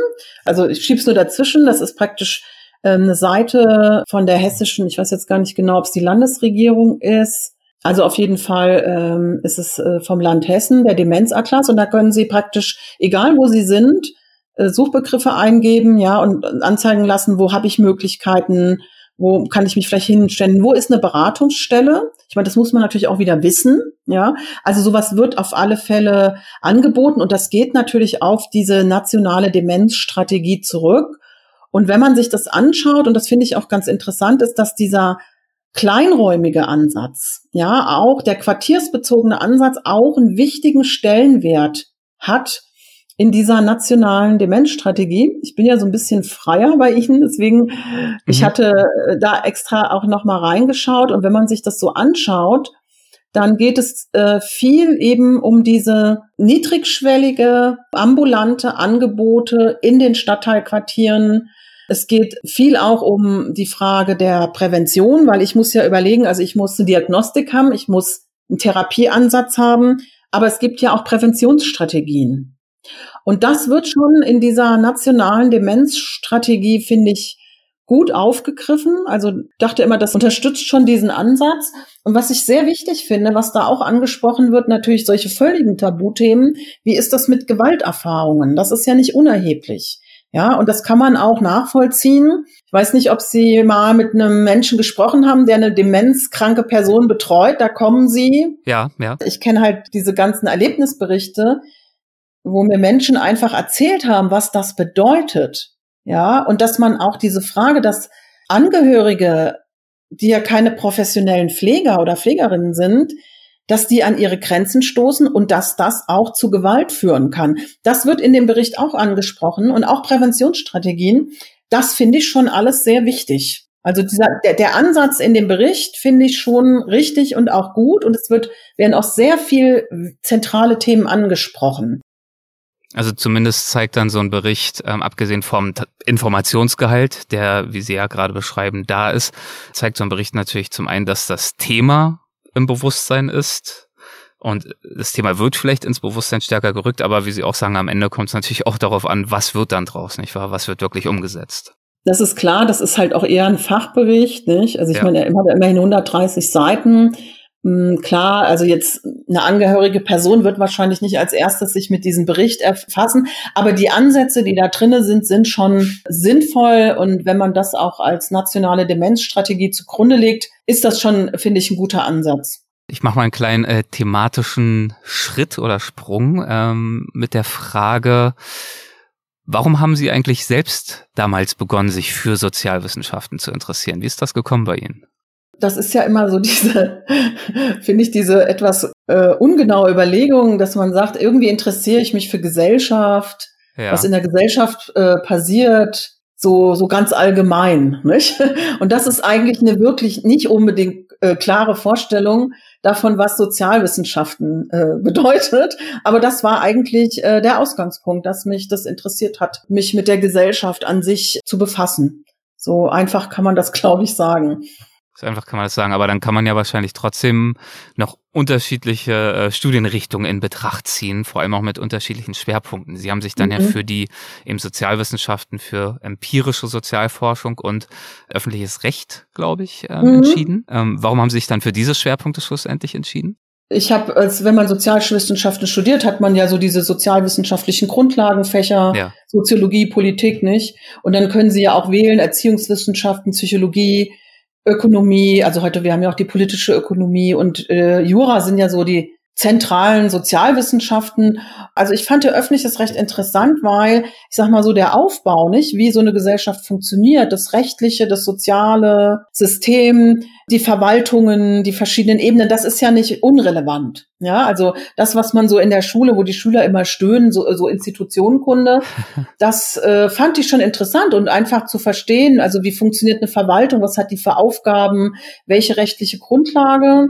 Also ich schieb's nur dazwischen. Das ist praktisch ähm, eine Seite von der hessischen, ich weiß jetzt gar nicht genau, ob es die Landesregierung ist. Also auf jeden Fall ähm, ist es äh, vom Land Hessen, der Demenzatlas. Und da können Sie praktisch, egal wo Sie sind, äh, Suchbegriffe eingeben, ja, und anzeigen lassen, wo habe ich Möglichkeiten, wo kann ich mich vielleicht hinstellen? Wo ist eine Beratungsstelle? Ich meine, das muss man natürlich auch wieder wissen. Ja, also sowas wird auf alle Fälle angeboten und das geht natürlich auf diese nationale Demenzstrategie zurück. Und wenn man sich das anschaut, und das finde ich auch ganz interessant, ist, dass dieser kleinräumige Ansatz, ja, auch der quartiersbezogene Ansatz auch einen wichtigen Stellenwert hat in dieser nationalen Demenzstrategie. Ich bin ja so ein bisschen freier bei Ihnen, deswegen, mhm. ich hatte äh, da extra auch noch mal reingeschaut und wenn man sich das so anschaut, dann geht es äh, viel eben um diese niedrigschwellige, ambulante Angebote in den Stadtteilquartieren. Es geht viel auch um die Frage der Prävention, weil ich muss ja überlegen, also ich muss eine Diagnostik haben, ich muss einen Therapieansatz haben, aber es gibt ja auch Präventionsstrategien. Und das wird schon in dieser nationalen Demenzstrategie, finde ich, gut aufgegriffen. Also dachte immer, das unterstützt schon diesen Ansatz. Und was ich sehr wichtig finde, was da auch angesprochen wird, natürlich solche völligen Tabuthemen. Wie ist das mit Gewalterfahrungen? Das ist ja nicht unerheblich. Ja, und das kann man auch nachvollziehen. Ich weiß nicht, ob Sie mal mit einem Menschen gesprochen haben, der eine demenzkranke Person betreut. Da kommen Sie. Ja, ja. Ich kenne halt diese ganzen Erlebnisberichte wo mir Menschen einfach erzählt haben, was das bedeutet. Ja, und dass man auch diese Frage, dass Angehörige, die ja keine professionellen Pfleger oder Pflegerinnen sind, dass die an ihre Grenzen stoßen und dass das auch zu Gewalt führen kann. Das wird in dem Bericht auch angesprochen und auch Präventionsstrategien. Das finde ich schon alles sehr wichtig. Also dieser, der, der Ansatz in dem Bericht finde ich schon richtig und auch gut und es wird, werden auch sehr viel zentrale Themen angesprochen. Also zumindest zeigt dann so ein Bericht, ähm, abgesehen vom Informationsgehalt, der, wie Sie ja gerade beschreiben, da ist, zeigt so ein Bericht natürlich zum einen, dass das Thema im Bewusstsein ist. Und das Thema wird vielleicht ins Bewusstsein stärker gerückt, aber wie Sie auch sagen, am Ende kommt es natürlich auch darauf an, was wird dann draus, nicht wahr? Was wird wirklich umgesetzt? Das ist klar, das ist halt auch eher ein Fachbericht, nicht? Also ich ja. meine, er hat immerhin 130 Seiten. Hm, klar, also jetzt eine angehörige Person wird wahrscheinlich nicht als erstes sich mit diesem Bericht erfassen, aber die Ansätze, die da drinnen sind, sind schon sinnvoll und wenn man das auch als nationale Demenzstrategie zugrunde legt, ist das schon, finde ich, ein guter Ansatz. Ich mache mal einen kleinen äh, thematischen Schritt oder Sprung ähm, mit der Frage, warum haben Sie eigentlich selbst damals begonnen, sich für Sozialwissenschaften zu interessieren? Wie ist das gekommen bei Ihnen? Das ist ja immer so diese, finde ich, diese etwas äh, ungenaue Überlegung, dass man sagt, irgendwie interessiere ich mich für Gesellschaft, ja. was in der Gesellschaft äh, passiert, so, so ganz allgemein. Nicht? Und das ist eigentlich eine wirklich nicht unbedingt äh, klare Vorstellung davon, was Sozialwissenschaften äh, bedeutet. Aber das war eigentlich äh, der Ausgangspunkt, dass mich das interessiert hat, mich mit der Gesellschaft an sich zu befassen. So einfach kann man das, glaube ich, sagen. So einfach kann man das sagen, aber dann kann man ja wahrscheinlich trotzdem noch unterschiedliche äh, Studienrichtungen in Betracht ziehen, vor allem auch mit unterschiedlichen Schwerpunkten. Sie haben sich dann mhm. ja für die im Sozialwissenschaften für empirische Sozialforschung und öffentliches Recht, glaube ich, ähm, mhm. entschieden. Ähm, warum haben Sie sich dann für diese Schwerpunkte schlussendlich entschieden? Ich habe, als wenn man Sozialwissenschaften studiert, hat man ja so diese sozialwissenschaftlichen Grundlagenfächer, ja. Soziologie, Politik, nicht? Und dann können Sie ja auch wählen Erziehungswissenschaften, Psychologie, Ökonomie, also heute, wir haben ja auch die politische Ökonomie und äh, Jura sind ja so die zentralen Sozialwissenschaften. Also ich fand der öffentliches Recht interessant, weil ich sag mal so der Aufbau, nicht, wie so eine Gesellschaft funktioniert, das rechtliche, das soziale System, die Verwaltungen, die verschiedenen Ebenen, das ist ja nicht unrelevant. Ja, also das, was man so in der Schule, wo die Schüler immer stöhnen, so, so Institutionenkunde, das äh, fand ich schon interessant und einfach zu verstehen, also wie funktioniert eine Verwaltung, was hat die für Aufgaben, welche rechtliche Grundlage.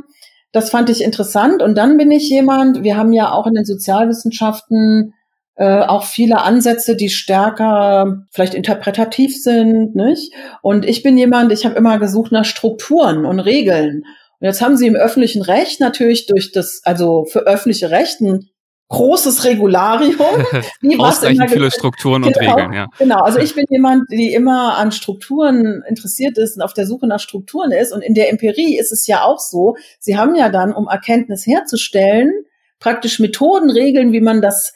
Das fand ich interessant. Und dann bin ich jemand, wir haben ja auch in den Sozialwissenschaften äh, auch viele Ansätze, die stärker vielleicht interpretativ sind, nicht? Und ich bin jemand, ich habe immer gesucht nach Strukturen und Regeln. Und jetzt haben sie im öffentlichen Recht natürlich durch das, also für öffentliche Rechten großes Regularium. Wie Ausreichend viele Strukturen und genau, Regeln, ja. Genau, also ich bin jemand, die immer an Strukturen interessiert ist und auf der Suche nach Strukturen ist. Und in der Empirie ist es ja auch so, sie haben ja dann, um Erkenntnis herzustellen, praktisch Methoden, Regeln, wie man das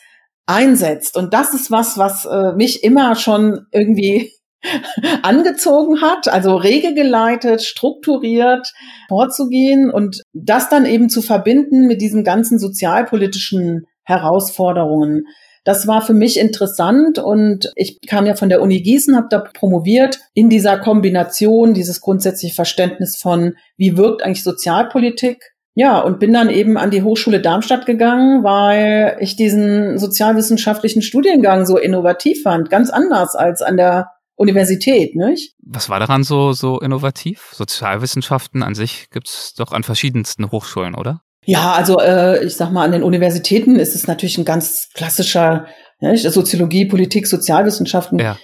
einsetzt. Und das ist was, was äh, mich immer schon irgendwie angezogen hat, also regelgeleitet, strukturiert vorzugehen und das dann eben zu verbinden mit diesen ganzen sozialpolitischen Herausforderungen. Das war für mich interessant und ich kam ja von der Uni Gießen, habe da promoviert in dieser Kombination, dieses grundsätzliche Verständnis von, wie wirkt eigentlich Sozialpolitik. Ja, und bin dann eben an die Hochschule Darmstadt gegangen, weil ich diesen sozialwissenschaftlichen Studiengang so innovativ fand, ganz anders als an der Universität, nicht? Was war daran so, so innovativ? Sozialwissenschaften an sich gibt's doch an verschiedensten Hochschulen, oder? Ja, also äh, ich sag mal, an den Universitäten ist es natürlich ein ganz klassischer ja, Soziologie, Politik, Sozialwissenschaften. Ja.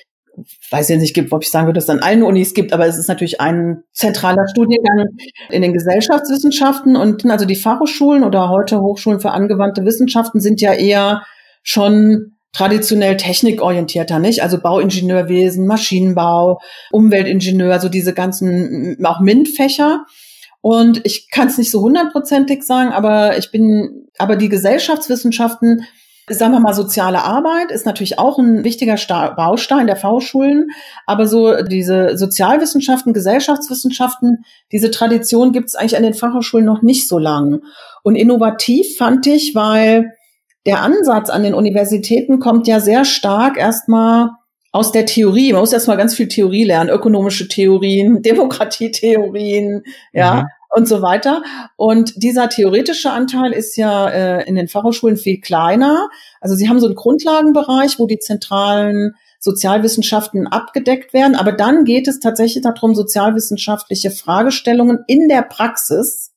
Weiß ich nicht, ob ich sagen würde, dass es an allen Unis gibt, aber es ist natürlich ein zentraler Studiengang in den Gesellschaftswissenschaften und also die Fachhochschulen oder heute Hochschulen für angewandte Wissenschaften sind ja eher schon traditionell technikorientierter, nicht? Also Bauingenieurwesen, Maschinenbau, Umweltingenieur, so diese ganzen auch MINT-Fächer. Und ich kann es nicht so hundertprozentig sagen, aber ich bin, aber die Gesellschaftswissenschaften, sagen wir mal, soziale Arbeit ist natürlich auch ein wichtiger Baustein der Fachschulen. Aber so diese Sozialwissenschaften, Gesellschaftswissenschaften, diese Tradition gibt es eigentlich an den Fachhochschulen noch nicht so lang. Und innovativ fand ich, weil der Ansatz an den Universitäten kommt ja sehr stark erstmal aus der Theorie. Man muss erstmal ganz viel Theorie lernen, ökonomische Theorien, Demokratietheorien, ja. Mhm. Und so weiter. Und dieser theoretische Anteil ist ja äh, in den Fachhochschulen viel kleiner. Also sie haben so einen Grundlagenbereich, wo die zentralen Sozialwissenschaften abgedeckt werden. Aber dann geht es tatsächlich darum, sozialwissenschaftliche Fragestellungen in der Praxis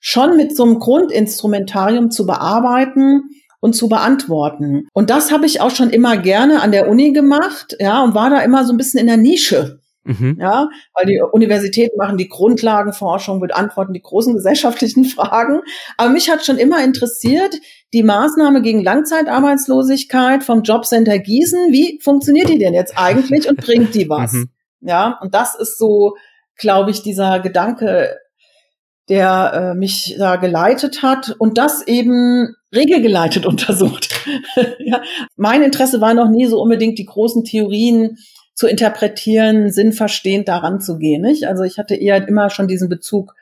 schon mit so einem Grundinstrumentarium zu bearbeiten und zu beantworten. Und das habe ich auch schon immer gerne an der Uni gemacht, ja, und war da immer so ein bisschen in der Nische. Mhm. Ja, weil die Universitäten machen die Grundlagenforschung, beantworten die großen gesellschaftlichen Fragen. Aber mich hat schon immer interessiert, die Maßnahme gegen Langzeitarbeitslosigkeit vom Jobcenter Gießen. Wie funktioniert die denn jetzt eigentlich und bringt die was? Mhm. Ja, und das ist so, glaube ich, dieser Gedanke, der äh, mich da geleitet hat und das eben regelgeleitet untersucht. ja. Mein Interesse war noch nie so unbedingt die großen Theorien zu interpretieren, sinnverstehend daran zu gehen. Nicht? Also ich hatte eher immer schon diesen Bezug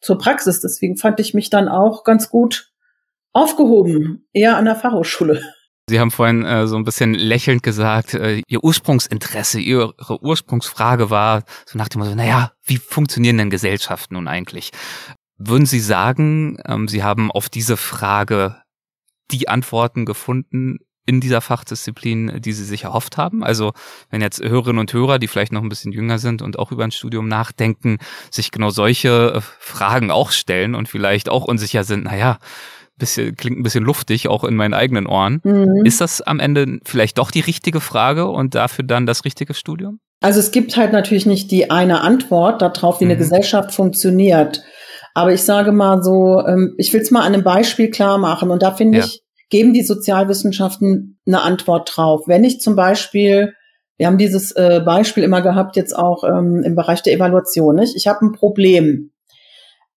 zur Praxis. Deswegen fand ich mich dann auch ganz gut aufgehoben, eher an der Fachhochschule. Sie haben vorhin äh, so ein bisschen lächelnd gesagt, äh, Ihr Ursprungsinteresse, Ihre Ursprungsfrage war so nach dem Motto, naja, wie funktionieren denn Gesellschaften nun eigentlich? Würden Sie sagen, ähm, Sie haben auf diese Frage die Antworten gefunden in dieser Fachdisziplin, die Sie sich erhofft haben? Also wenn jetzt Hörerinnen und Hörer, die vielleicht noch ein bisschen jünger sind und auch über ein Studium nachdenken, sich genau solche äh, Fragen auch stellen und vielleicht auch unsicher sind, naja, bisschen, klingt ein bisschen luftig, auch in meinen eigenen Ohren. Mhm. Ist das am Ende vielleicht doch die richtige Frage und dafür dann das richtige Studium? Also es gibt halt natürlich nicht die eine Antwort darauf, wie mhm. eine Gesellschaft funktioniert. Aber ich sage mal so, ähm, ich will es mal an einem Beispiel klar machen. Und da finde ja. ich, geben die Sozialwissenschaften eine Antwort drauf. Wenn ich zum Beispiel, wir haben dieses äh, Beispiel immer gehabt, jetzt auch ähm, im Bereich der Evaluation, nicht? Ich habe ein Problem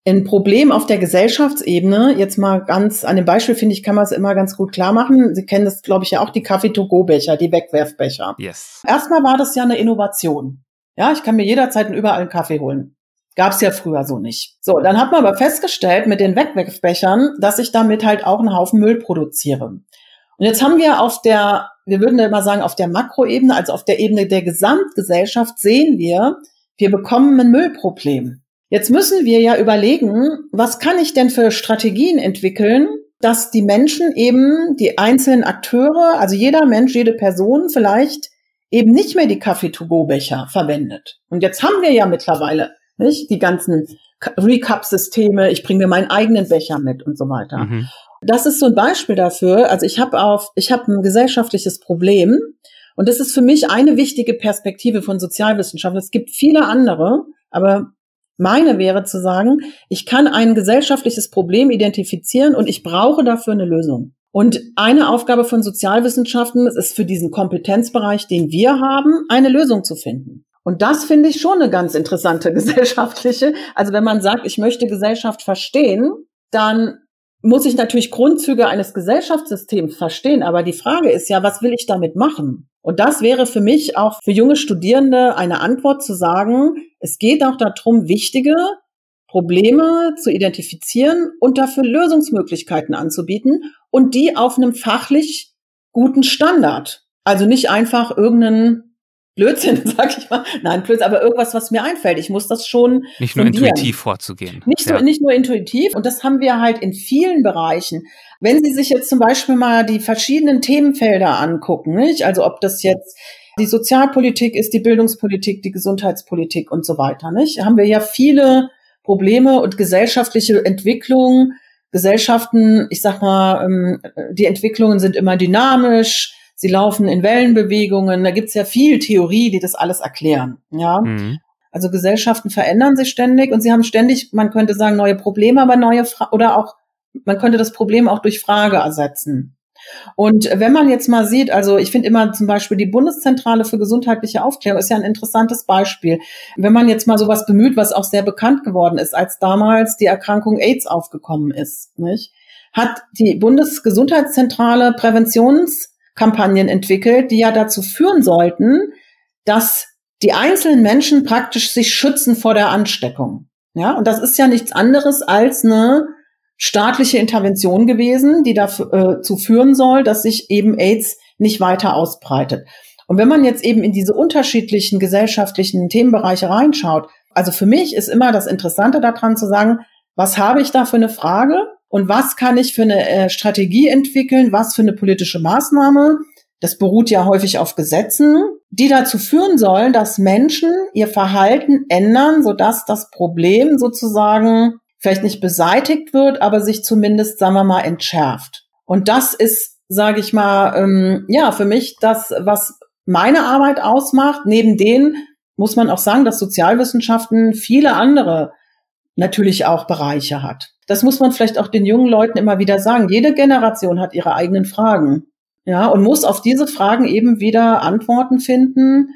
ein Problem auf der Gesellschaftsebene, jetzt mal ganz an dem Beispiel finde ich, kann man es immer ganz gut klar machen. Sie kennen das, glaube ich, ja auch, die Kaffee-to-go-Becher, die Wegwerfbecher. Yes. Erstmal war das ja eine Innovation. Ja, ich kann mir jederzeit und überall einen Kaffee holen. Gab es ja früher so nicht. So, dann hat man aber festgestellt mit den Wegwerfbechern, dass ich damit halt auch einen Haufen Müll produziere. Und jetzt haben wir auf der, wir würden ja immer sagen, auf der Makroebene, also auf der Ebene der Gesamtgesellschaft sehen wir, wir bekommen ein Müllproblem. Jetzt müssen wir ja überlegen, was kann ich denn für Strategien entwickeln, dass die Menschen eben, die einzelnen Akteure, also jeder Mensch, jede Person vielleicht eben nicht mehr die Kaffee-to-go-Becher verwendet. Und jetzt haben wir ja mittlerweile nicht die ganzen Recap-Systeme, ich bringe mir meinen eigenen Becher mit und so weiter. Mhm. Das ist so ein Beispiel dafür. Also ich habe auf, ich habe ein gesellschaftliches Problem und das ist für mich eine wichtige Perspektive von Sozialwissenschaften. Es gibt viele andere, aber meine wäre zu sagen, ich kann ein gesellschaftliches Problem identifizieren und ich brauche dafür eine Lösung. Und eine Aufgabe von Sozialwissenschaften ist für diesen Kompetenzbereich, den wir haben, eine Lösung zu finden. Und das finde ich schon eine ganz interessante gesellschaftliche. Also wenn man sagt, ich möchte Gesellschaft verstehen, dann muss ich natürlich Grundzüge eines Gesellschaftssystems verstehen. Aber die Frage ist ja, was will ich damit machen? Und das wäre für mich auch für junge Studierende eine Antwort zu sagen, es geht auch darum, wichtige Probleme zu identifizieren und dafür Lösungsmöglichkeiten anzubieten und die auf einem fachlich guten Standard. Also nicht einfach irgendeinen Blödsinn, sag ich mal. Nein, Blödsinn, aber irgendwas, was mir einfällt. Ich muss das schon. Nicht nur fundieren. intuitiv vorzugehen. Nicht, ja. so, nicht nur intuitiv. Und das haben wir halt in vielen Bereichen. Wenn Sie sich jetzt zum Beispiel mal die verschiedenen Themenfelder angucken, nicht? Also ob das jetzt die Sozialpolitik ist, die Bildungspolitik, die Gesundheitspolitik und so weiter, nicht? Haben wir ja viele Probleme und gesellschaftliche Entwicklungen. Gesellschaften, ich sag mal, ähm, die Entwicklungen sind immer dynamisch sie laufen in Wellenbewegungen. Da gibt's ja viel Theorie, die das alles erklären. Ja. Mhm. Also Gesellschaften verändern sich ständig und sie haben ständig, man könnte sagen, neue Probleme, aber neue Fra oder auch, man könnte das Problem auch durch Frage ersetzen. Und wenn man jetzt mal sieht, also ich finde immer zum Beispiel die Bundeszentrale für gesundheitliche Aufklärung ist ja ein interessantes Beispiel. Wenn man jetzt mal sowas bemüht, was auch sehr bekannt geworden ist, als damals die Erkrankung AIDS aufgekommen ist, nicht? hat die Bundesgesundheitszentrale Präventions Kampagnen entwickelt, die ja dazu führen sollten, dass die einzelnen Menschen praktisch sich schützen vor der Ansteckung. Ja, und das ist ja nichts anderes als eine staatliche Intervention gewesen, die dazu äh, führen soll, dass sich eben AIDS nicht weiter ausbreitet. Und wenn man jetzt eben in diese unterschiedlichen gesellschaftlichen Themenbereiche reinschaut, also für mich ist immer das Interessante daran zu sagen, was habe ich da für eine Frage? Und was kann ich für eine äh, Strategie entwickeln, was für eine politische Maßnahme. Das beruht ja häufig auf Gesetzen, die dazu führen sollen, dass Menschen ihr Verhalten ändern, sodass das Problem sozusagen vielleicht nicht beseitigt wird, aber sich zumindest, sagen wir mal, entschärft. Und das ist, sage ich mal, ähm, ja, für mich das, was meine Arbeit ausmacht. Neben denen muss man auch sagen, dass Sozialwissenschaften viele andere natürlich auch Bereiche hat. Das muss man vielleicht auch den jungen Leuten immer wieder sagen. Jede Generation hat ihre eigenen Fragen. Ja, und muss auf diese Fragen eben wieder Antworten finden.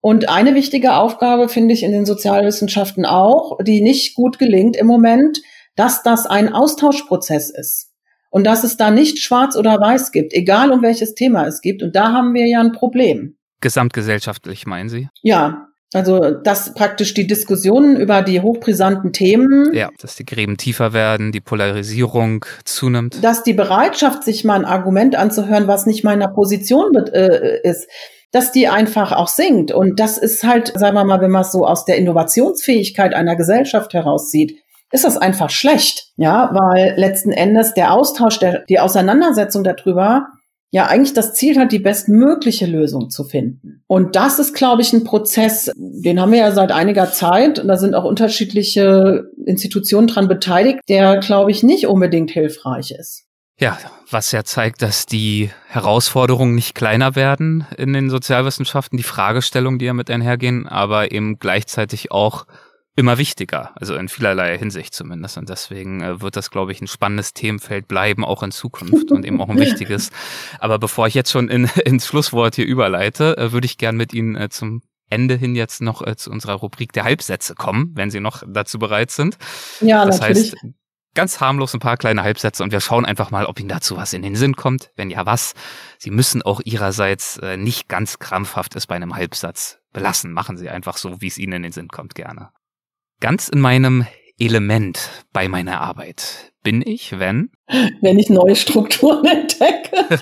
Und eine wichtige Aufgabe finde ich in den Sozialwissenschaften auch, die nicht gut gelingt im Moment, dass das ein Austauschprozess ist. Und dass es da nicht schwarz oder weiß gibt, egal um welches Thema es gibt. Und da haben wir ja ein Problem. Gesamtgesellschaftlich meinen Sie? Ja, also, dass praktisch die Diskussionen über die hochbrisanten Themen. Ja, dass die Gräben tiefer werden, die Polarisierung zunimmt. Dass die Bereitschaft, sich mal ein Argument anzuhören, was nicht meiner Position äh, ist, dass die einfach auch sinkt. Und das ist halt, sagen wir mal, wenn man es so aus der Innovationsfähigkeit einer Gesellschaft herauszieht, ist das einfach schlecht. Ja, weil letzten Endes der Austausch, der, die Auseinandersetzung darüber ja eigentlich das Ziel hat, die bestmögliche Lösung zu finden. Und das ist, glaube ich, ein Prozess, den haben wir ja seit einiger Zeit und da sind auch unterschiedliche Institutionen dran beteiligt, der, glaube ich, nicht unbedingt hilfreich ist. Ja, was ja zeigt, dass die Herausforderungen nicht kleiner werden in den Sozialwissenschaften, die Fragestellungen, die ja mit einhergehen, aber eben gleichzeitig auch immer wichtiger, also in vielerlei Hinsicht zumindest. Und deswegen äh, wird das, glaube ich, ein spannendes Themenfeld bleiben, auch in Zukunft und eben auch ein wichtiges. Aber bevor ich jetzt schon in, ins Schlusswort hier überleite, äh, würde ich gern mit Ihnen äh, zum Ende hin jetzt noch zu unserer Rubrik der Halbsätze kommen, wenn Sie noch dazu bereit sind. Ja, das natürlich. heißt, ganz harmlos ein paar kleine Halbsätze und wir schauen einfach mal, ob Ihnen dazu was in den Sinn kommt. Wenn ja, was. Sie müssen auch Ihrerseits nicht ganz krampfhaft es bei einem Halbsatz belassen. Machen Sie einfach so, wie es Ihnen in den Sinn kommt, gerne. Ganz in meinem Element bei meiner Arbeit bin ich, wenn? Wenn ich neue Strukturen entdecke.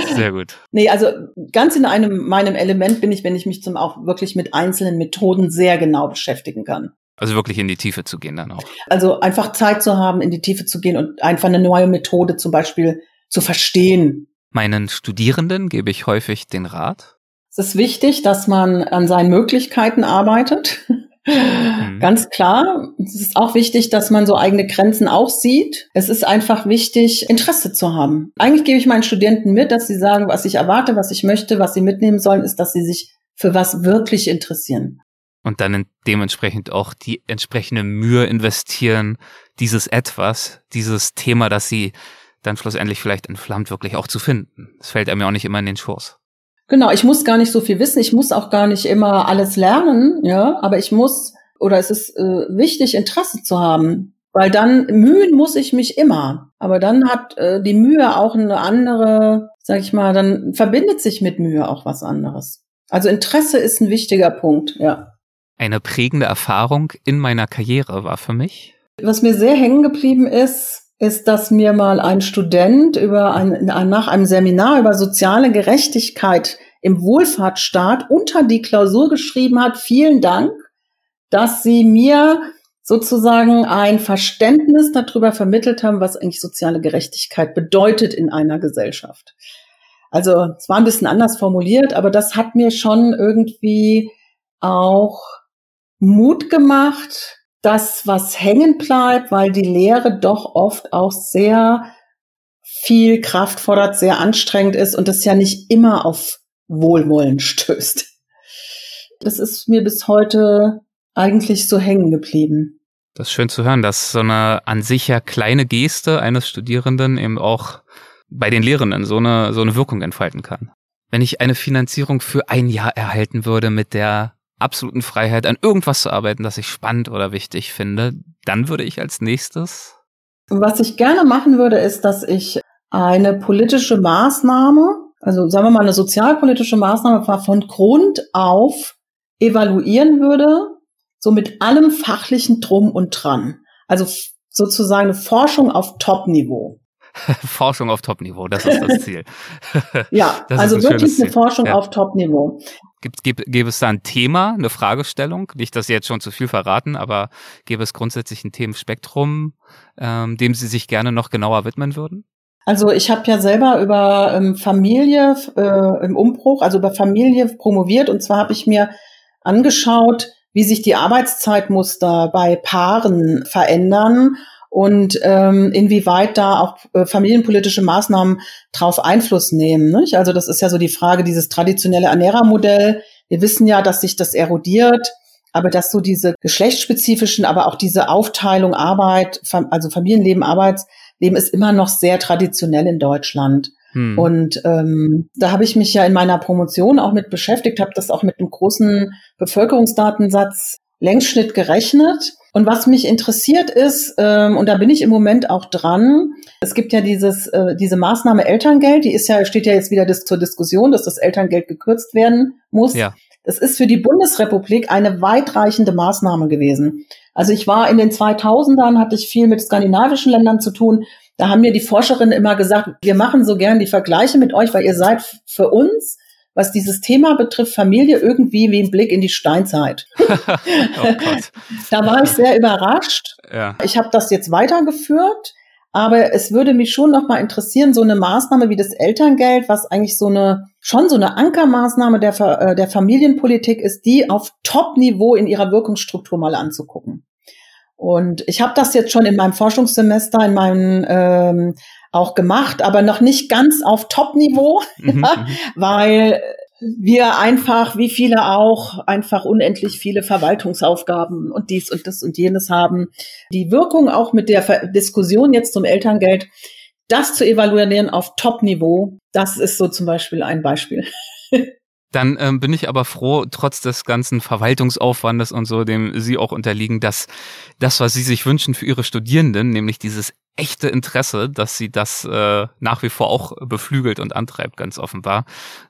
Sehr gut. Nee, also ganz in einem meinem Element bin ich, wenn ich mich zum auch wirklich mit einzelnen Methoden sehr genau beschäftigen kann. Also wirklich in die Tiefe zu gehen dann auch. Also einfach Zeit zu haben, in die Tiefe zu gehen und einfach eine neue Methode zum Beispiel zu verstehen. Meinen Studierenden gebe ich häufig den Rat. Es ist wichtig, dass man an seinen Möglichkeiten arbeitet. Mhm. Ganz klar. Es ist auch wichtig, dass man so eigene Grenzen auch sieht. Es ist einfach wichtig, Interesse zu haben. Eigentlich gebe ich meinen Studenten mit, dass sie sagen, was ich erwarte, was ich möchte, was sie mitnehmen sollen, ist, dass sie sich für was wirklich interessieren und dann dementsprechend auch die entsprechende Mühe investieren, dieses etwas, dieses Thema, das sie dann schlussendlich vielleicht entflammt, wirklich auch zu finden. Das fällt einem ja auch nicht immer in den Schoß. Genau, ich muss gar nicht so viel wissen, ich muss auch gar nicht immer alles lernen, ja, aber ich muss oder es ist äh, wichtig, Interesse zu haben, weil dann mühen muss ich mich immer, aber dann hat äh, die Mühe auch eine andere, sag ich mal, dann verbindet sich mit Mühe auch was anderes. Also Interesse ist ein wichtiger Punkt, ja. Eine prägende Erfahrung in meiner Karriere war für mich. Was mir sehr hängen geblieben ist, ist, dass mir mal ein Student über ein, nach einem Seminar über soziale Gerechtigkeit im Wohlfahrtsstaat unter die Klausur geschrieben hat, vielen Dank, dass Sie mir sozusagen ein Verständnis darüber vermittelt haben, was eigentlich soziale Gerechtigkeit bedeutet in einer Gesellschaft. Also es war ein bisschen anders formuliert, aber das hat mir schon irgendwie auch Mut gemacht, das, was hängen bleibt, weil die Lehre doch oft auch sehr viel Kraft fordert, sehr anstrengend ist und das ja nicht immer auf Wohlwollen stößt. Das ist mir bis heute eigentlich so hängen geblieben. Das ist schön zu hören, dass so eine an sich ja kleine Geste eines Studierenden eben auch bei den Lehrenden so eine, so eine Wirkung entfalten kann. Wenn ich eine Finanzierung für ein Jahr erhalten würde mit der absoluten Freiheit, an irgendwas zu arbeiten, das ich spannend oder wichtig finde, dann würde ich als nächstes. Was ich gerne machen würde, ist, dass ich eine politische Maßnahme, also sagen wir mal eine sozialpolitische Maßnahme von Grund auf evaluieren würde, so mit allem fachlichen Drum und Dran. Also sozusagen eine Forschung auf Top-Niveau. Forschung auf Top-Niveau, das ist das Ziel. ja, das also wirklich eine Forschung ja. auf Top-Niveau. Gibt, gibt, gäbe es da ein Thema, eine Fragestellung? Nicht, dass Sie jetzt schon zu viel verraten, aber gäbe es grundsätzlich ein Themenspektrum, ähm, dem Sie sich gerne noch genauer widmen würden? Also ich habe ja selber über ähm, Familie äh, im Umbruch, also über Familie promoviert und zwar habe ich mir angeschaut, wie sich die Arbeitszeitmuster bei Paaren verändern und ähm, inwieweit da auch äh, familienpolitische Maßnahmen drauf Einfluss nehmen. Nicht? Also das ist ja so die Frage, dieses traditionelle Ernährermodell. Wir wissen ja, dass sich das erodiert, aber dass so diese geschlechtsspezifischen, aber auch diese Aufteilung Arbeit, also Familienleben, Arbeitsleben ist immer noch sehr traditionell in Deutschland. Hm. Und ähm, da habe ich mich ja in meiner Promotion auch mit beschäftigt, habe das auch mit einem großen Bevölkerungsdatensatz Längsschnitt gerechnet und was mich interessiert ist, ähm, und da bin ich im Moment auch dran, es gibt ja dieses, äh, diese Maßnahme Elterngeld, die ist ja, steht ja jetzt wieder dis zur Diskussion, dass das Elterngeld gekürzt werden muss. Ja. Das ist für die Bundesrepublik eine weitreichende Maßnahme gewesen. Also ich war in den 2000ern, hatte ich viel mit skandinavischen Ländern zu tun. Da haben mir die Forscherinnen immer gesagt, wir machen so gern die Vergleiche mit euch, weil ihr seid für uns was dieses Thema betrifft, Familie irgendwie wie ein Blick in die Steinzeit. oh da war ich sehr überrascht. Ja. Ich habe das jetzt weitergeführt, aber es würde mich schon noch mal interessieren, so eine Maßnahme wie das Elterngeld, was eigentlich so eine schon so eine Ankermaßnahme der, äh, der Familienpolitik ist, die auf Top-Niveau in ihrer Wirkungsstruktur mal anzugucken. Und ich habe das jetzt schon in meinem Forschungssemester, in meinen ähm, auch gemacht, aber noch nicht ganz auf Top-Niveau, mhm, mhm. weil wir einfach, wie viele auch, einfach unendlich viele Verwaltungsaufgaben und dies und das und jenes haben. Die Wirkung auch mit der Diskussion jetzt zum Elterngeld, das zu evaluieren auf Top-Niveau, das ist so zum Beispiel ein Beispiel. Dann ähm, bin ich aber froh, trotz des ganzen Verwaltungsaufwandes und so, dem Sie auch unterliegen, dass das, was Sie sich wünschen für Ihre Studierenden, nämlich dieses echte Interesse, dass sie das äh, nach wie vor auch beflügelt und antreibt, ganz offenbar,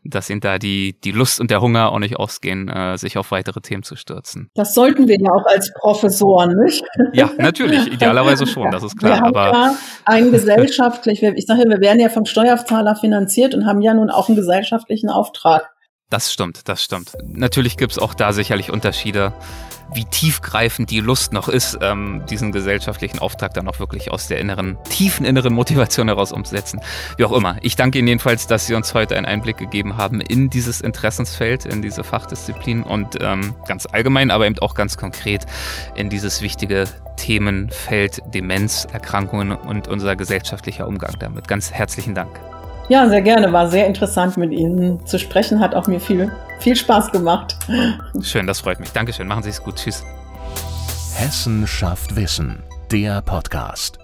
dass ihnen da die, die Lust und der Hunger auch nicht ausgehen, äh, sich auf weitere Themen zu stürzen. Das sollten wir ja auch als Professoren, nicht? Ja, natürlich, idealerweise schon, das ist klar. Wir haben aber ja ein gesellschaftlich, ich sage ja, wir werden ja vom Steuerzahler finanziert und haben ja nun auch einen gesellschaftlichen Auftrag. Das stimmt, das stimmt. Natürlich gibt's auch da sicherlich Unterschiede wie tiefgreifend die Lust noch ist, ähm, diesen gesellschaftlichen Auftrag dann auch wirklich aus der inneren, tiefen inneren Motivation heraus umzusetzen. Wie auch immer. Ich danke Ihnen jedenfalls, dass Sie uns heute einen Einblick gegeben haben in dieses Interessensfeld, in diese Fachdisziplin und ähm, ganz allgemein, aber eben auch ganz konkret in dieses wichtige Themenfeld Demenz, Erkrankungen und unser gesellschaftlicher Umgang damit. Ganz herzlichen Dank. Ja, sehr gerne. War sehr interessant mit Ihnen zu sprechen. Hat auch mir viel, viel Spaß gemacht. Schön, das freut mich. Dankeschön. Machen Sie es gut. Tschüss. Hessen schafft Wissen. Der Podcast.